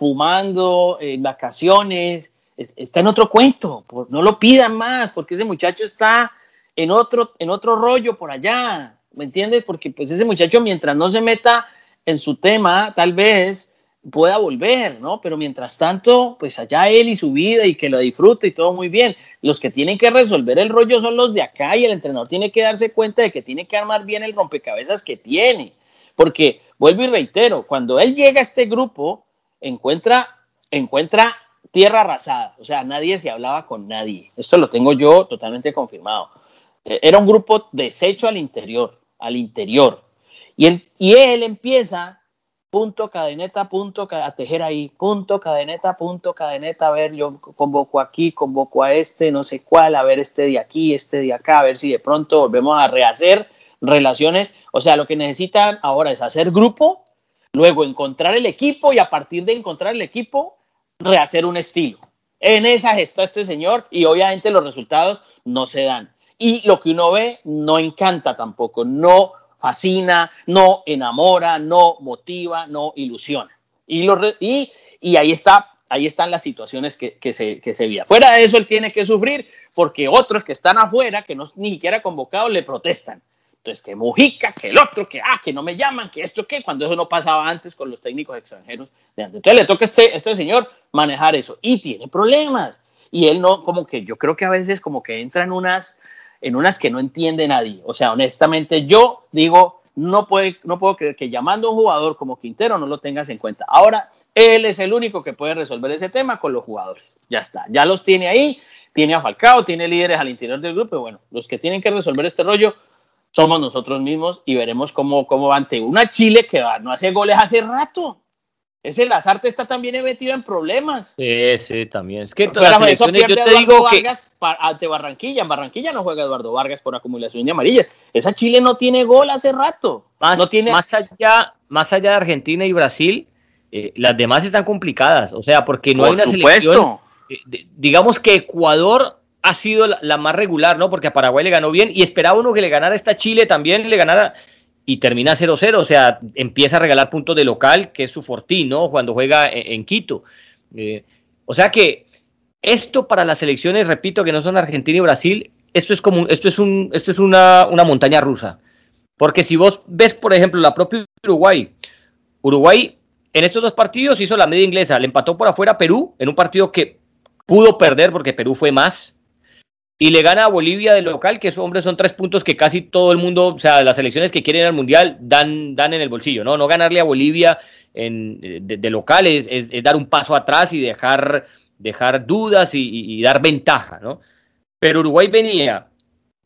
fumando, en vacaciones, está en otro cuento, no lo pidan más, porque ese muchacho está en otro, en otro rollo por allá, ¿me entiendes? Porque pues ese muchacho mientras no se meta en su tema, tal vez pueda volver, ¿no? Pero mientras tanto, pues allá él y su vida y que lo disfrute y todo muy bien. Los que tienen que resolver el rollo son los de acá y el entrenador tiene que darse cuenta de que tiene que armar bien el rompecabezas que tiene. Porque, vuelvo y reitero, cuando él llega a este grupo, encuentra, encuentra tierra arrasada, o sea, nadie se hablaba con nadie. Esto lo tengo yo totalmente confirmado. Eh, era un grupo deshecho al interior, al interior. Y él, y él empieza punto, cadeneta, punto, a tejer ahí, punto, cadeneta, punto, cadeneta, a ver, yo convoco aquí, convoco a este, no sé cuál, a ver este de aquí, este de acá, a ver si de pronto volvemos a rehacer relaciones. O sea, lo que necesitan ahora es hacer grupo, luego encontrar el equipo y a partir de encontrar el equipo, rehacer un estilo. En esa está este señor y obviamente los resultados no se dan. Y lo que uno ve no encanta tampoco, no fascina, no enamora, no motiva, no ilusiona. Y, y, y ahí, está, ahí están las situaciones que, se, que se Fuera de eso, él tiene que sufrir porque otros que están afuera, que no ni siquiera convocados, le protestan. Entonces, que Mujica, que el otro, que ah, que no me llaman, que esto, que cuando eso no pasaba antes con los técnicos extranjeros de antes. Entonces le toca a este, este señor manejar eso y tiene problemas. Y él no, como que yo creo que a veces como que entra en unas, en unas que no entiende nadie. O sea, honestamente, yo digo, no, puede, no puedo creer que llamando a un jugador como Quintero no lo tengas en cuenta. Ahora, él es el único que puede resolver ese tema con los jugadores. Ya está, ya los tiene ahí, tiene a Falcao, tiene líderes al interior del grupo. Bueno, los que tienen que resolver este rollo somos nosotros mismos y veremos cómo, cómo va ante una Chile que no hace goles hace rato. Ese Lazarte está también metido en problemas. Sí, sí, también. Es que todas las yo te digo Vargas que ante Barranquilla, en Barranquilla no juega Eduardo Vargas por acumulación de amarillas. Esa Chile no tiene gol hace rato. Más, no tiene... más allá, más allá de Argentina y Brasil, eh, las demás están complicadas. O sea, porque no hay una selección. Eh, digamos que Ecuador ha sido la, más regular, ¿no? Porque a Paraguay le ganó bien y esperaba uno que le ganara esta Chile también, le ganara y termina 0-0, o sea, empieza a regalar puntos de local, que es su fortín, ¿no? Cuando juega en, Quito. Eh, o sea que esto para las selecciones, repito, que no son Argentina y Brasil, esto es como esto es un, esto es una, una montaña rusa. Porque si vos ves, por ejemplo, la propia Uruguay, Uruguay en estos dos partidos hizo la media inglesa, le empató por afuera a Perú en un partido que pudo perder porque Perú fue más, y le gana a Bolivia de local, que esos hombres son tres puntos que casi todo el mundo, o sea, las selecciones que quieren ir al Mundial dan, dan en el bolsillo, ¿no? No ganarle a Bolivia en, de, local es, dar un paso atrás y dejar, dejar dudas y, dar ventaja, ¿no? Pero Uruguay venía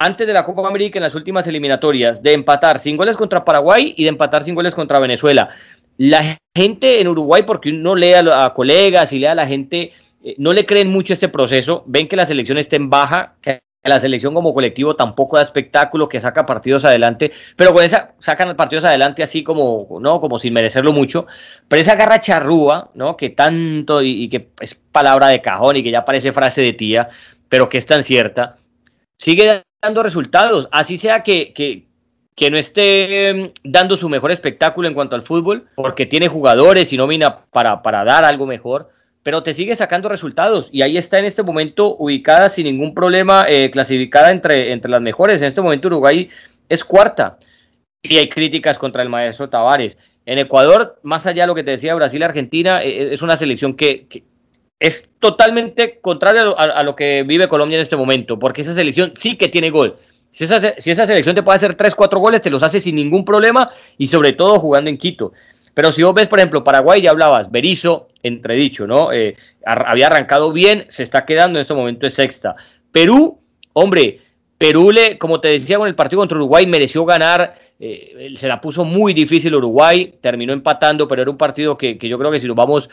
antes de la Copa América en las últimas eliminatorias de empatar sin goles contra Paraguay y de empatar sin goles contra Venezuela. La gente en Uruguay, porque uno lee a, a colegas y lee a la gente eh, no le creen mucho este proceso, ven que la selección está en baja, que la selección como colectivo tampoco da espectáculo, que saca partidos adelante, pero con esa sacan partidos adelante así como, ¿no? Como sin merecerlo mucho, pero esa garra charrúa, ¿no? Que tanto y, que es palabra de cajón y que ya parece frase de tía, pero que es tan cierta, sigue dando resultados, así sea que, que, que no esté em, dando su mejor espectáculo en cuanto al fútbol, porque tiene jugadores y nómina para, para dar algo mejor, pero te sigue sacando resultados y ahí está en este momento ubicada sin ningún problema, eh, clasificada entre, entre las mejores. En este momento Uruguay es cuarta y hay críticas contra el maestro Tavares. En Ecuador, más allá de lo que te decía Brasil-Argentina, eh, eh, es una selección que, es totalmente contraria a, lo que vive Colombia en este momento, porque esa selección sí que tiene gol. Si esa, si esa selección te puede hacer 3, 4 goles, te los hace sin ningún problema y sobre todo jugando en Quito. Pero si vos ves, por ejemplo, Paraguay, ya hablabas, Berizzo, entredicho, ¿no? Eh, había arrancado bien, se está quedando en este momento es sexta. Perú, hombre, Perú, le, como te decía con el partido contra Uruguay, mereció ganar. Eh, se la puso muy difícil Uruguay, terminó empatando, pero era un partido que, yo creo que si nos vamos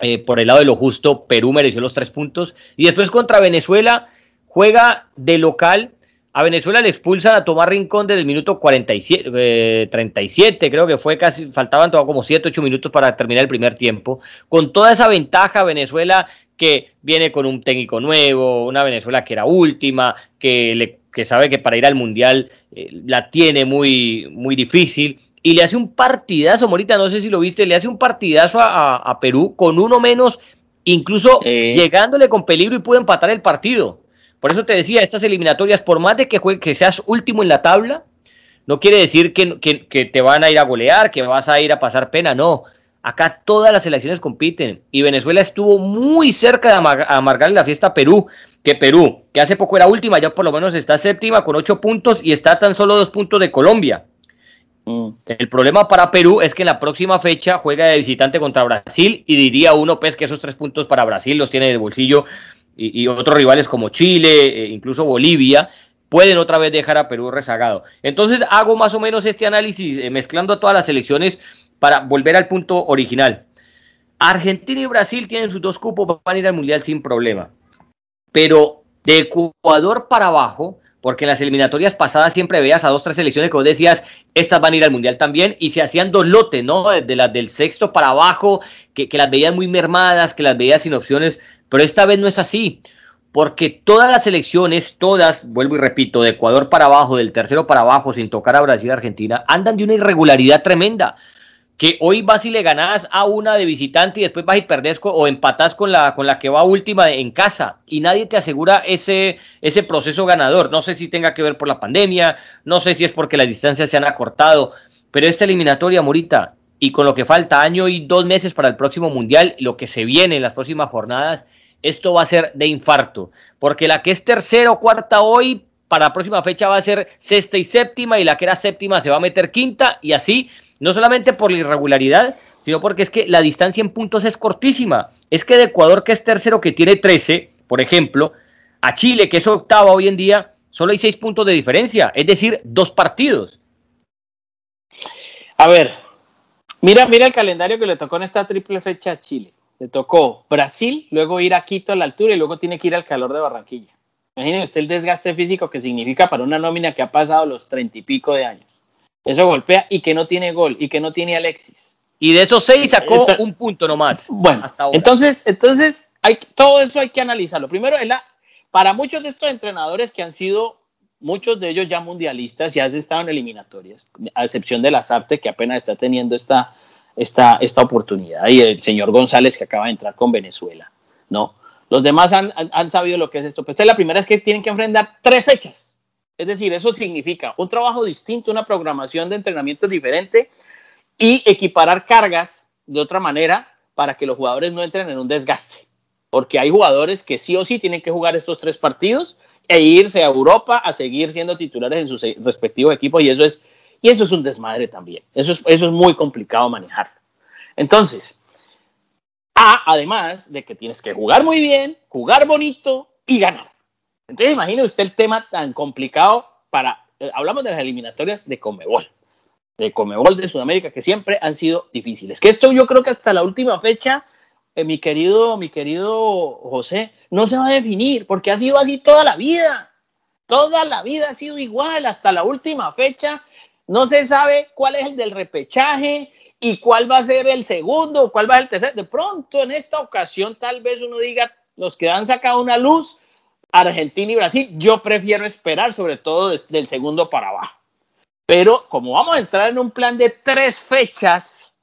eh, por el lado de lo justo, Perú mereció los tres puntos. Y después contra Venezuela, juega de local, a Venezuela le expulsan a Tomás Rincón desde el minuto 47, 37, eh, creo que fue casi, faltaban como 7, 8 minutos para terminar el primer tiempo. Con toda esa ventaja, Venezuela que viene con un técnico nuevo, una Venezuela que era última, que le que sabe que para ir al Mundial eh, la tiene muy, muy difícil. Y le hace un partidazo, Morita, no sé si lo viste, le hace un partidazo a, Perú con uno menos, incluso llegándole con peligro y pudo empatar el partido. Por eso te decía, estas eliminatorias, por más de que, que seas último en la tabla, no quiere decir que, que, te van a ir a golear, que vas a ir a pasar pena, no. Acá todas las selecciones compiten y Venezuela estuvo muy cerca de amargarle la fiesta a Perú que Perú, que hace poco era última, ya por lo menos está séptima con ocho puntos y está tan solo dos puntos de Colombia. Mm. El problema para Perú es que en la próxima fecha juega de visitante contra Brasil y diría uno pues que esos tres puntos para Brasil los tiene en el bolsillo y, otros rivales como Chile, e incluso Bolivia, pueden otra vez dejar a Perú rezagado. Entonces hago más o menos este análisis eh, mezclando a todas las selecciones para volver al punto original. Argentina y Brasil tienen sus dos cupos, van a ir al Mundial sin problema pero de Ecuador para abajo, porque en las eliminatorias pasadas siempre veías a dos, tres selecciones que vos decías, estas van a ir al Mundial también, y se hacían dos lotes, ¿no? De las del sexto para abajo, que, que las veías muy mermadas, que las veías sin opciones, pero esta vez no es así, porque todas las selecciones, todas, vuelvo y repito, de Ecuador para abajo, del tercero para abajo, sin tocar a Brasil y Argentina, andan de una irregularidad tremenda que hoy vas y le ganás a una de visitante y después vas y perdés o empatás con la, con la que va última en casa y nadie te asegura ese, ese proceso ganador. No sé si tenga que ver por la pandemia, no sé si es porque las distancias se han acortado, pero esta eliminatoria, Morita, y con lo que falta año y dos meses para el próximo mundial, lo que se viene en las próximas jornadas, esto va a ser de infarto, porque la que es tercera o cuarta hoy, para la próxima fecha va a ser sexta y séptima, y la que era séptima se va a meter quinta, y así no solamente por la irregularidad, sino porque es que la distancia en puntos es cortísima. Es que de Ecuador, que es tercero, que tiene 13, por ejemplo, a Chile, que es octava hoy en día, solo hay seis puntos de diferencia, es decir, dos partidos. A ver, mira, mira el calendario que le tocó en esta triple fecha a Chile. Le tocó Brasil, luego ir a Quito a la altura y luego tiene que ir al calor de Barranquilla. Imagínese usted el desgaste físico que significa para una nómina que ha pasado los treinta y pico de años. Eso golpea y que no tiene gol y que no tiene Alexis. Y de esos seis sacó un punto nomás. Bueno, entonces, entonces hay, todo eso hay que analizarlo. Primero, la, para muchos de estos entrenadores que han sido, muchos de ellos ya mundialistas, ya han estado en eliminatorias, a excepción de Lazarte, que apenas está teniendo esta, esta, esta oportunidad, y el señor González, que acaba de entrar con Venezuela, ¿no? Los demás han, han, sabido lo que es esto. Pues es la primera vez que tienen que enfrentar tres fechas es decir, eso significa un trabajo distinto, una programación de entrenamiento diferente y equiparar cargas de otra manera para que los jugadores no entren en un desgaste. Porque hay jugadores que sí o sí tienen que jugar estos tres partidos e irse a Europa a seguir siendo titulares en sus respectivos equipos y eso es, y eso es un desmadre también. Eso es, eso es muy complicado manejar. Entonces, además de que tienes que jugar muy bien, jugar bonito y ganar. Entonces imagine usted el tema tan complicado para, eh, hablamos de las eliminatorias de Comebol, de Comebol de Sudamérica, que siempre han sido difíciles. Que esto yo creo que hasta la última fecha, eh, mi querido, mi querido José, no se va a definir, porque ha sido así toda la vida. Toda la vida ha sido igual, hasta la última fecha. No se sabe cuál es el del repechaje y cuál va a ser el segundo, cuál va a ser el tercero. De pronto, en esta ocasión, tal vez uno diga, los que han sacado una luz Argentina y Brasil, yo prefiero esperar sobre todo del segundo para abajo. Pero como vamos a entrar en un plan de tres fechas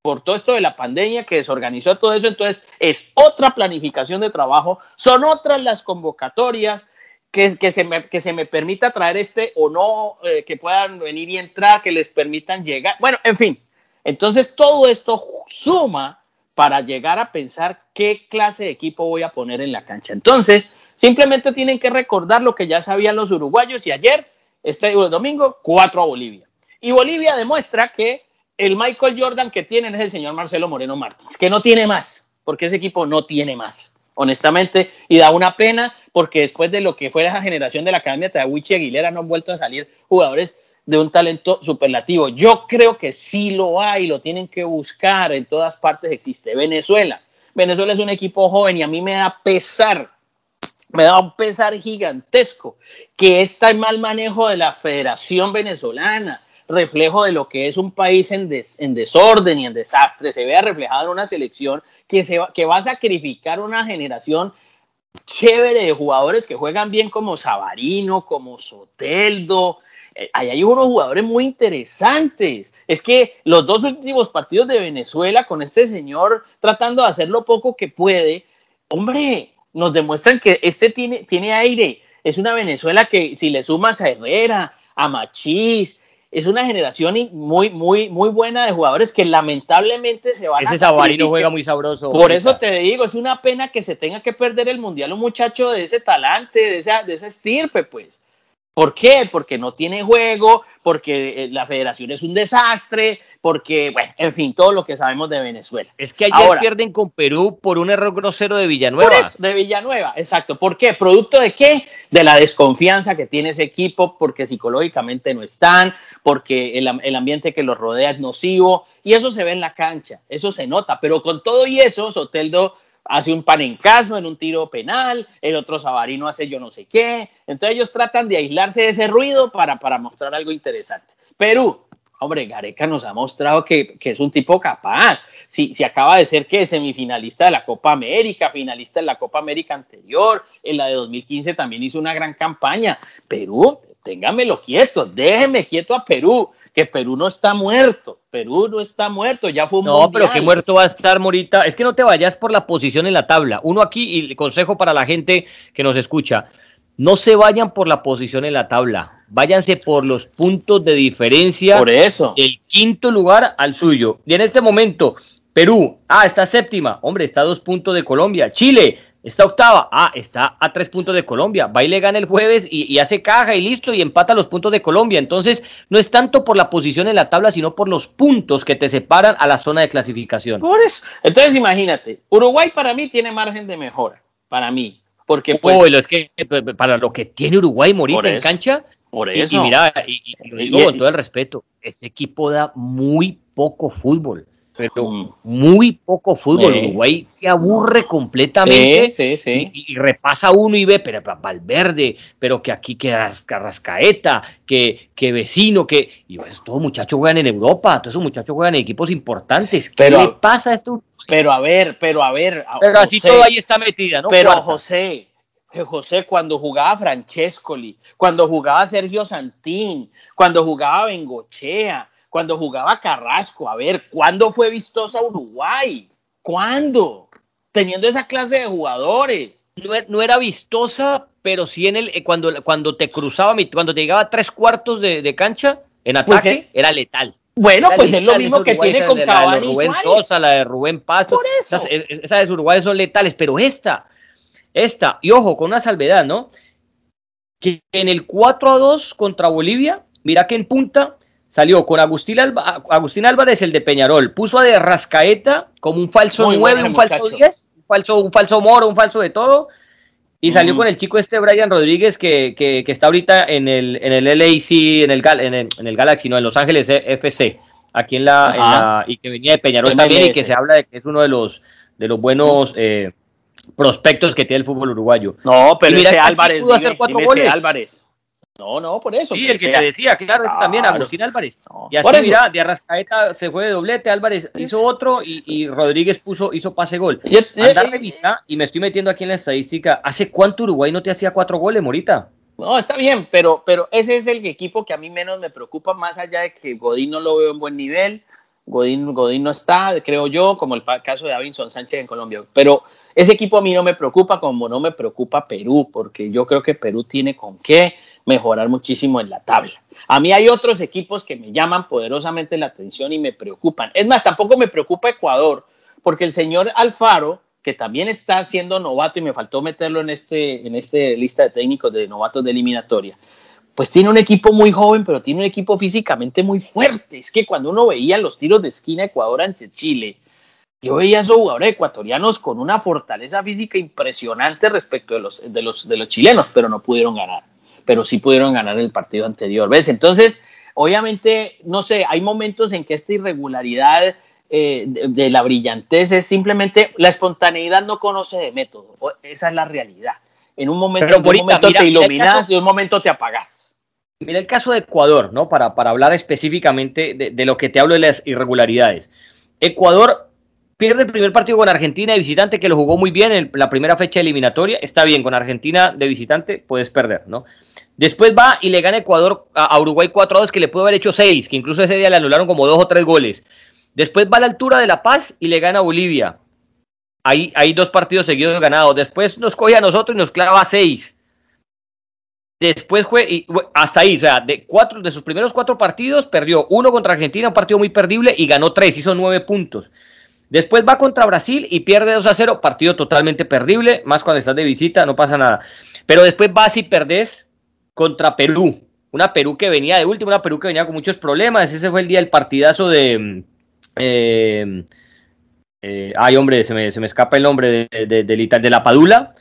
por todo esto de la pandemia que desorganizó todo eso, entonces es otra planificación de trabajo, son otras las convocatorias, que, se, me, que se me permita traer este o no, eh, que puedan venir y entrar, que les permitan llegar. Bueno, en fin, entonces todo esto suma para llegar a pensar qué clase de equipo voy a poner en la cancha. Entonces, Simplemente tienen que recordar lo que ya sabían los uruguayos y ayer, este domingo, 4 a Bolivia. Y Bolivia demuestra que el Michael Jordan que tienen es el señor Marcelo Moreno Martínez, que no tiene más, porque ese equipo no tiene más, honestamente, y da una pena porque después de lo que fue esa generación de la Academia de Tawichi Aguilera no han vuelto a salir jugadores de un talento superlativo. Yo creo que sí lo hay, lo tienen que buscar, en todas partes existe. Venezuela. Venezuela es un equipo joven y a mí me da pesar me da un pesar gigantesco que este mal manejo de la Federación Venezolana, reflejo de lo que es un país en, en desorden y en desastre, se vea reflejado en una selección que, se que va a sacrificar una generación chévere de jugadores que juegan bien como Sabarino, como Soteldo. Eh, ahí hay unos jugadores muy interesantes. Es que los dos últimos partidos de Venezuela con este señor tratando de hacer lo poco que puede, hombre, nos demuestran que este tiene, tiene aire. Es una Venezuela que si le sumas a Herrera, a Machís, es una generación muy, muy, muy buena de jugadores que lamentablemente se van Ese a. Ese Sabarino juega muy sabroso. Por eso te digo, es una pena que se tenga que perder el mundial un muchacho de ese talante, de esa, de esa estirpe, pues. ¿Por qué? Porque no tiene juego, porque eh, la federación es un desastre, porque, bueno, en fin, todo lo que sabemos de Venezuela. Es que ayer pierden con Perú por un error grosero de Villanueva. de Villanueva, exacto. ¿Por qué? ¿Producto de qué? De la desconfianza que tiene ese equipo, porque psicológicamente no están, porque el, el ambiente que los rodea es nocivo, y eso se ve en la cancha, eso se nota. Pero con todo y eso, Soteldo hace un pan en un tiro penal, el otro Sabarino hace yo no sé qué. Entonces ellos tratan de aislarse de ese ruido para, para mostrar algo interesante. Perú, hombre, Gareca nos ha mostrado que, es un tipo capaz. Si, si acaba de ser que semifinalista de la Copa América, finalista de la Copa América anterior, en la de 2015 también hizo una gran campaña. Perú, téngamelo quieto, déjeme quieto a Perú que Perú no está muerto. Perú no está muerto, ya fue un No, pero qué muerto va a estar, Morita. Es que no te vayas por la posición en la tabla. Uno aquí, y consejo para la gente que nos escucha, no se vayan por la posición en la tabla, váyanse por los puntos de diferencia por eso. del quinto lugar al suyo. Y en este momento, Perú, ah, está séptima, hombre, está a dos puntos de Colombia. Chile, Está octava, ah, está a tres puntos de Colombia. Va y le gana el jueves y, hace caja y listo y empata los puntos de Colombia. Entonces, no es tanto por la posición en la tabla, sino por los puntos que te separan a la zona de clasificación. Por eso. Entonces, imagínate, Uruguay para mí tiene margen de mejora. Para mí. Porque, pues. Oh, es que para lo que tiene Uruguay Morita en cancha. Por eso. Y, mira, y, lo digo con todo el respeto, ese equipo da muy poco fútbol pero mm. muy poco fútbol. Uruguay te aburre completamente Y, repasa uno y ve, pero Valverde, pero que aquí queda Carrascaeta, que, que vecino, que. Y pues, todos muchachos juegan en Europa, todos esos muchachos juegan en equipos importantes. ¿Qué le pasa a esto? Pero a ver, pero a ver. Pero así todo ahí está metida, ¿no? Pero José, José, cuando jugaba Francescoli, cuando jugaba Sergio Santín, cuando jugaba Bengochea, cuando jugaba Carrasco. A ver, ¿cuándo fue vistosa Uruguay? ¿Cuándo? Teniendo esa clase de jugadores. No, era vistosa, pero sí en el eh, cuando, cuando te cruzaba, cuando te llegaba a tres cuartos de, cancha en pues, ataque, eh, era letal. Bueno, pues es lo mismo que tiene con Cavani. La de Rubén Sosa, la de Rubén Pasto. Por eso. Esas, de Uruguay son letales, pero esta, esta, y ojo, con una salvedad, ¿no? Que en el 4 a 2 contra Bolivia, mira que en punta salió con Agustín, Agustín Álvarez, el de Peñarol, puso a de Rascaeta como un falso 9, un falso 10, un falso, un falso moro, un falso de todo, y salió con el chico este Brian Rodríguez que, que, está ahorita en el, en el LAC, en el, en el, en el Galaxy, no, en Los Ángeles FC, aquí en la, y que venía de Peñarol también y que se habla de que es uno de los, de los buenos eh, prospectos que tiene el fútbol uruguayo. No, pero ese Álvarez, pudo hacer cuatro goles. Álvarez. No, no, por eso. Sí, el que te decía, claro, ese también, Agustín Álvarez. y así, mira, de Arrascaeta se fue de doblete, Álvarez hizo otro y, Rodríguez puso, hizo pase gol. Y, Anda, revisa, y me estoy metiendo aquí en la estadística, ¿hace cuánto Uruguay no te hacía cuatro goles, Morita? No, está bien, pero, pero ese es el equipo que a mí menos me preocupa, más allá de que Godín no lo veo en buen nivel, Godín, Godín no está, creo yo, como el caso de Davinson Sánchez en Colombia. Pero ese equipo a mí no me preocupa como no me preocupa Perú, porque yo creo que Perú tiene con qué mejorar muchísimo en la tabla. A mí hay otros equipos que me llaman poderosamente la atención y me preocupan. Es más, tampoco me preocupa Ecuador, porque el señor Alfaro, que también está siendo novato y me faltó meterlo en este, en este lista de técnicos de novatos de eliminatoria, pues tiene un equipo muy joven, pero tiene un equipo físicamente muy fuerte. Es que cuando uno veía los tiros de esquina Ecuador ante Chile, yo veía a esos jugadores ecuatorianos con una fortaleza física impresionante respecto de los, de los, de los chilenos, pero no pudieron ganar pero sí pudieron ganar el partido anterior. ¿Ves? Entonces, obviamente, no sé, hay momentos en que esta irregularidad eh, de, la brillantez es simplemente la espontaneidad no conoce de método. Esa es la realidad. En un momento, un momento te iluminas y un momento te apagas. Mira el caso de Ecuador, ¿no? Para, para hablar específicamente de, de lo que te hablo de las irregularidades. Ecuador pierde el primer partido con Argentina de visitante, que lo jugó muy bien en la primera fecha eliminatoria. Está bien, con Argentina de visitante puedes perder, ¿no? Después va y le gana Ecuador a Uruguay 4 2, que le pudo haber hecho 6, que incluso ese día le anularon como dos o tres goles. Después va a la altura de La Paz y le gana a Bolivia. Hay, hay dos partidos seguidos ganados. Después nos coge a nosotros y nos clava 6. Después fue y, hasta ahí, o sea, de cuatro de sus primeros cuatro partidos perdió uno contra Argentina, un partido muy perdible y ganó tres, hizo nueve puntos. Después va contra Brasil y pierde 2 a 0, partido totalmente perdible, más cuando estás de visita, no pasa nada. Pero después vas y perdés contra Perú, una Perú que venía de último, una Perú que venía con muchos problemas. Ese fue el día del partidazo de. Eh, eh, ay, hombre, se me, se me, escapa el nombre de, de, de la Padula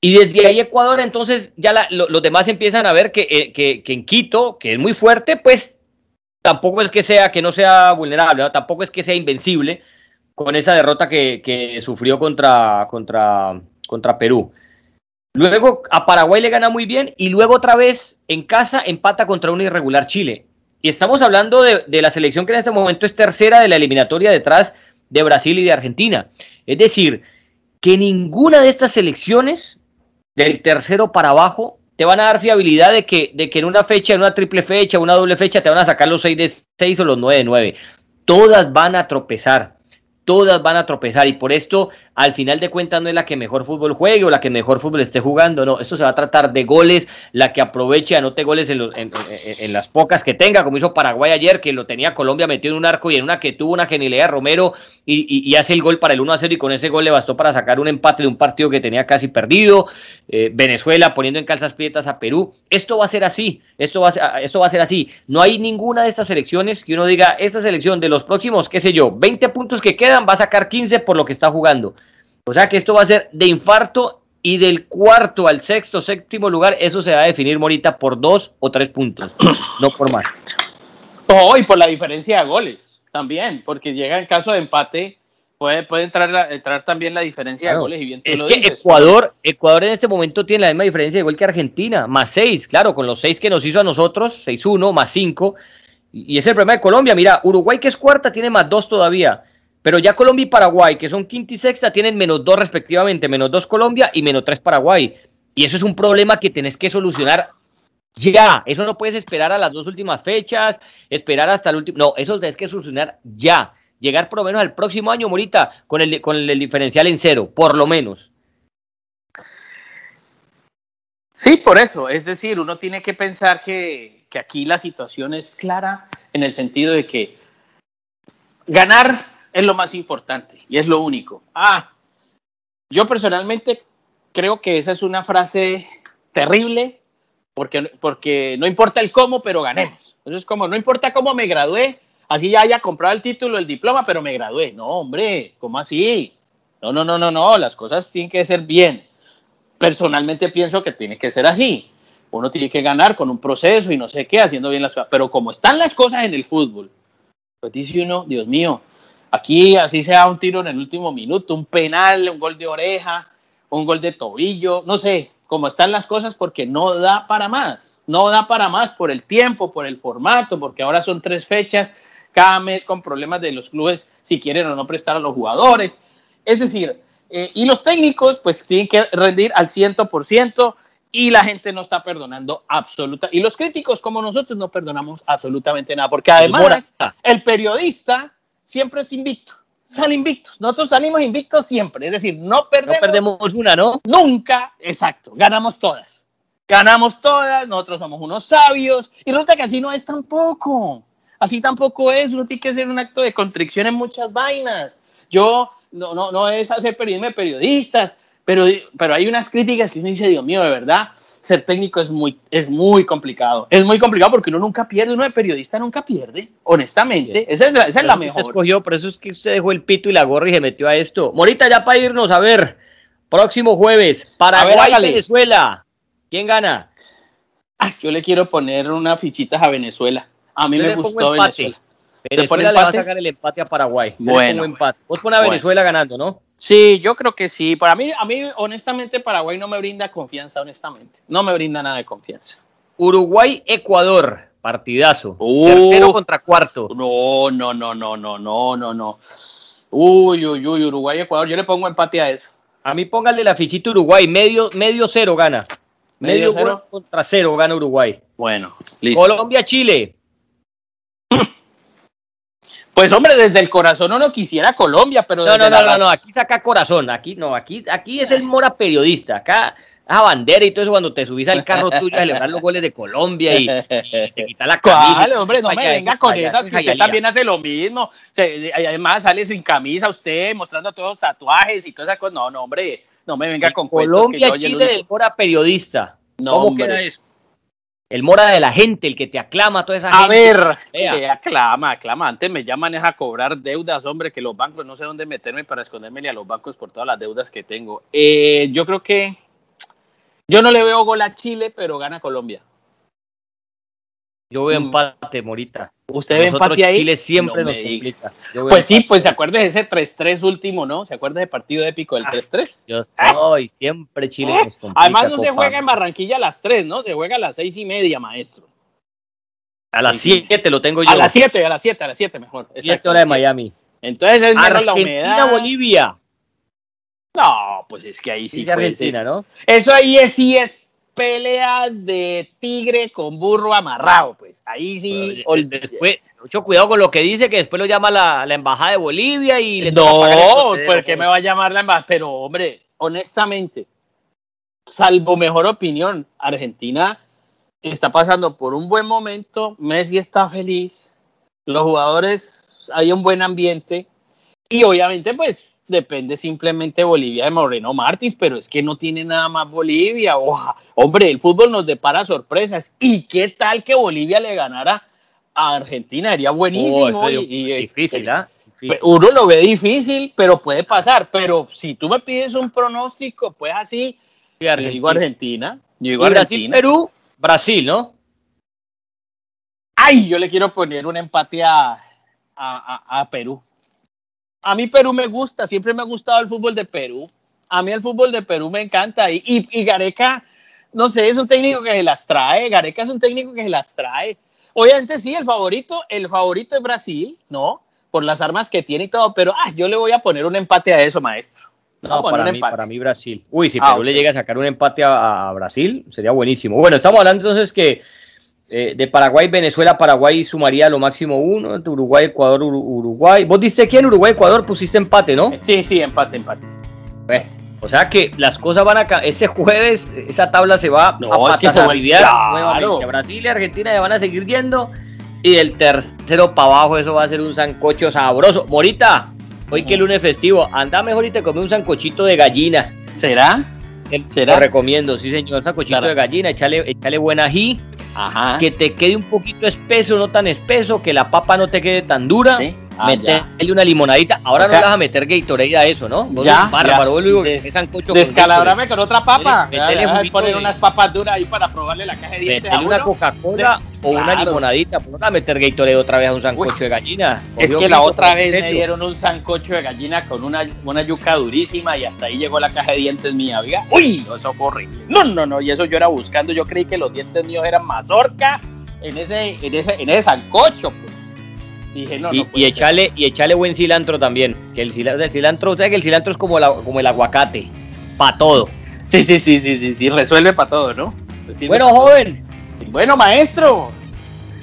y desde ahí Ecuador, entonces ya los demás empiezan a ver eh, que, que, en Quito, que es muy fuerte, pues tampoco es que sea, que no sea vulnerable, tampoco es que sea invencible con esa derrota que, sufrió contra, contra, contra Perú. Luego a Paraguay le gana muy bien y luego otra vez en casa empata contra un irregular Chile. Y estamos hablando de, de la selección que en este momento es tercera de la eliminatoria detrás de Brasil y de Argentina. Es decir, que ninguna de estas selecciones del tercero para abajo, te van a dar fiabilidad de que, de que en una fecha, en una triple fecha, una doble fecha, te van a sacar los 6 de 6 o los 9 de 9. Todas van a tropezar, todas van a tropezar y por esto al final de cuentas no es la que mejor fútbol juegue o la que mejor fútbol esté jugando, no, esto se va a tratar de goles, la que aproveche, anote goles en, en, las pocas que tenga, como hizo Paraguay ayer, que lo tenía Colombia metido en un arco y en una que tuvo una genialidad Romero y, hace el gol para el 1 a 0 y con ese gol le bastó para sacar un empate de un partido que tenía casi perdido, eh, Venezuela poniendo en calzas prietas a Perú, esto va a ser así, esto va a, esto va a ser así, no hay ninguna de estas elecciones que uno diga, esta selección de los próximos, qué sé yo, 20 puntos que quedan va a sacar 15 por lo que está jugando. O sea que esto va a ser de infarto y del cuarto al sexto, séptimo lugar, eso se va a definir, Morita, por dos o tres puntos, no por más. Oh, y por la diferencia de goles también, porque llega en caso de empate, puede, puede entrar, entrar también la diferencia de goles. Y bien es que Ecuador, Ecuador en este momento tiene la misma diferencia de gol que Argentina, más seis, claro, con los seis que nos hizo a nosotros, 6-1, más cinco. Y es el problema de Colombia. Mira, Uruguay, que es cuarta, tiene más dos todavía. Pero ya Colombia y Paraguay, que son quinta y sexta, tienen menos dos respectivamente, menos dos Colombia y menos tres Paraguay. Y eso es un problema que tenés que solucionar ya. Eso no puedes esperar a las dos últimas fechas, esperar hasta el último. No, eso tenés que solucionar ya. Llegar por lo menos al próximo año, Morita, con el, con el diferencial en cero, por lo menos. Sí, por eso. Es decir, uno tiene que pensar que, que aquí la situación es clara en el sentido de que ganar es lo más importante y es lo único. Ah, yo personalmente creo que esa es una frase terrible porque, porque no importa el cómo, pero ganemos. Eso es como, no importa cómo me gradué, así ya haya comprado el título, el diploma, pero me gradué. No, hombre, ¿cómo así? No, no, no, no, no, las cosas tienen que ser bien. Personalmente pienso que tiene que ser así. Uno tiene que ganar con un proceso y no sé qué, haciendo bien las cosas. Pero como están las cosas en el fútbol, pues dice uno, Dios mío, Aquí así sea un tiro en el último minuto, un penal, un gol de oreja, un gol de tobillo, no sé cómo están las cosas porque no da para más, no da para más por el tiempo, por el formato, porque ahora son tres fechas cada mes con problemas de los clubes si quieren o no prestar a los jugadores. Es decir, eh, y los técnicos pues tienen que rendir al 100% y la gente no está perdonando absoluta. Y los críticos como nosotros no perdonamos absolutamente nada, porque además el periodista siempre es invicto. Sale invictos. Nosotros salimos invictos siempre. Es decir, no perdemos. No perdemos una, ¿no? Nunca. Exacto. Ganamos todas. Ganamos todas. Nosotros somos unos sabios. Y resulta que así no es tampoco. Así tampoco es. Uno tiene que hacer un acto de contrición en muchas vainas. Yo no, no, no es hacer periodismo de periodistas. Pero, pero hay unas críticas que uno dice, Dios mío, de verdad, ser técnico es muy, es muy complicado. Es muy complicado porque uno nunca pierde, uno de periodista nunca pierde, honestamente. Esa es la, esa es la mejor. escogió, por eso es que usted dejó el pito y la gorra y se metió a esto. Morita, ya para irnos, a ver, próximo jueves, Paraguay, Venezuela. ¿Quién gana? Ah, yo le quiero poner unas fichitas a Venezuela. A mí me gustó Venezuela. Venezuela le va a sacar el empate a Paraguay. Bueno. Empate. Vos pones a Venezuela ganando, ¿no? Sí, yo creo que sí. Para mí, a mí, honestamente, Paraguay no me brinda confianza, honestamente. No me brinda nada de confianza. Uruguay-Ecuador, partidazo. Tercero contra cuarto. No, no, no, no, no, no, no, no. Uy, uy, uy, Uruguay, Ecuador. Yo le pongo empate a eso. A mí póngale la fichita Uruguay. Medio, medio cero gana. Medio, cero contra cero gana Uruguay. Bueno, listo. Colombia, Chile. Pues hombre, desde el corazón uno quisiera Colombia, pero no, no, no, no, no, aquí saca corazón, aquí no, aquí, aquí es el Mora periodista, acá a bandera y todo eso cuando te subís al carro tuyo a celebrar los goles de Colombia y, te quita la camisa. hombre, no me venga con esas, que usted también hace lo mismo. además sale sin camisa usted, mostrando todos los tatuajes y todas esas cosas. No, no, hombre, no me venga con Colombia, Chile del Mora periodista. ¿Cómo queda eso? El Mora de la gente, el que te aclama, toda esa gente. A ver, que aclama, aclama. Antes me llaman a cobrar deudas, hombre, que los bancos, no sé dónde meterme para esconderme a los bancos por todas las deudas que tengo. Eh, yo creo que yo no le veo gol a Chile, pero gana Colombia. Yo veo mm. empate, Morita. ¿Usted ve empate ahí? Chile siempre nos complica. Pues sí, pues se acuerda de ese 3-3 último, ¿no? ¿Se acuerda del partido épico del 3-3? Yo estoy, siempre Chile nos complica. Además no se juega en Barranquilla a las 3, ¿no? Se juega a las 6 y media, maestro. A las 7 lo tengo yo. A las 7, a las 7, a las 7 mejor. 7 hora de Miami. Entonces es menos la humedad. Bolivia. No, pues es que ahí sí. Argentina, ¿no? Eso ahí es, sí es pelea de tigre con burro amarrado, pues. Ahí sí. Después, mucho cuidado con lo que dice, que después lo llama la, embajada de Bolivia y le No, ¿por qué me va a llamar la embajada? Pero, hombre, honestamente, salvo mejor opinión, Argentina está pasando por un buen momento. Messi está feliz. Los jugadores, hay un buen ambiente. Y obviamente, pues, depende simplemente Bolivia de Moreno Martins, pero es que no tiene nada más Bolivia. hombre, el fútbol nos depara sorpresas. ¿Y qué tal que Bolivia le ganara a Argentina? Sería buenísimo. Oh, y, difícil, ¿ah? Uno lo ve difícil, pero puede pasar. Pero si tú me pides un pronóstico, pues así, yo digo Argentina. Yo digo Brasil, Perú, Brasil, ¿no? Ay, yo le quiero poner un empate a, a Perú a mí Perú me gusta, siempre me ha gustado el fútbol de Perú. A mí el fútbol de Perú me encanta. Y, y, Gareca, no sé, es un técnico que se las trae. Gareca es un técnico que se las trae. Obviamente sí, el favorito, el favorito es Brasil, ¿no? Por las armas que tiene y todo, pero ah, yo le voy a poner un empate a eso, maestro. No, para mí, para mí Brasil. Uy, si ah, Perú le llega a sacar un empate a, a, Brasil, sería buenísimo. Bueno, estamos hablando entonces que eh, de Paraguay, Venezuela, Paraguay sumaría lo máximo uno, Uruguay, Ecuador, Uruguay. Vos diste quién, Uruguay, Ecuador, pusiste empate, ¿no? Sí, sí, empate, empate. o sea que las cosas van a ese jueves esa tabla se va a es que se nuevamente. Brasil y Argentina se van a seguir yendo y el tercero para abajo eso va a ser un sancocho sabroso. Morita, hoy que el lunes festivo, anda mejor y te come un sancochito de gallina. ¿Será? ¿Será? Lo recomiendo, sí señor, sancochito de gallina, échale, échale buen ají que te quede un poquito espeso, no tan espeso, que la papa no te quede tan dura. ¿Sí? Ah, meterle una limonadita. Ahora no le vas a meter Gatorade a eso, ¿no? ya, bárbaro, Descalabrame con, otra papa. Metele, poner unas papas duras ahí para probarle la caja de dientes a una Coca-Cola o una limonadita. ¿Por a meter Gatorade otra vez a un sancocho de gallina? Es que la otra vez me dieron un sancocho de gallina con una, una yuca durísima y hasta ahí llegó la caja de dientes mía, amiga. ¡Uy! Eso fue horrible. No, no, no. Y eso yo era buscando. Yo creí que los dientes míos eran mazorca en ese, en ese, en ese sancocho, pues y, echarle, y echarle buen cilantro también. Que el cilantro, el cilantro, que el cilantro es como, la, como el aguacate, para todo. Sí, sí, sí, sí, sí, sí, resuelve para todo, ¿no? bueno, joven. Bueno, maestro.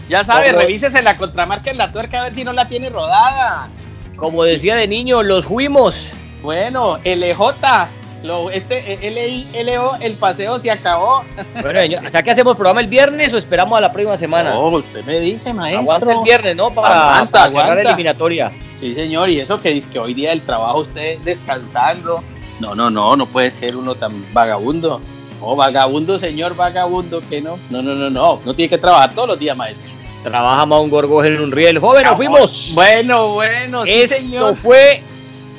Ya sabe, revísese la contramarca en la tuerca a ver si no la tiene rodada. Como decía de niño, los fuimos. Bueno, LJ, lo, este L-I-L-O, el paseo se acabó. Bueno, o sea, ¿qué hacemos? ¿Programa el viernes o esperamos a la próxima semana? No, usted me dice, maestro. Aguanta el viernes, ¿no? Para, cerrar la eliminatoria. Sí, señor, y eso que dice que hoy día del trabajo usted descansando. No, no, no, no puede ser uno tan vagabundo. No, vagabundo, señor, vagabundo, que no. No, no, no, no. No tiene que trabajar todos los días, maestro. Trabaja más un gorgojel en un riel. Joven, nos fuimos. Bueno, bueno, sí, Esto fue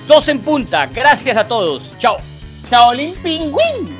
Dos en Punta. Gracias a todos. Chao. Shaolin Pingüín.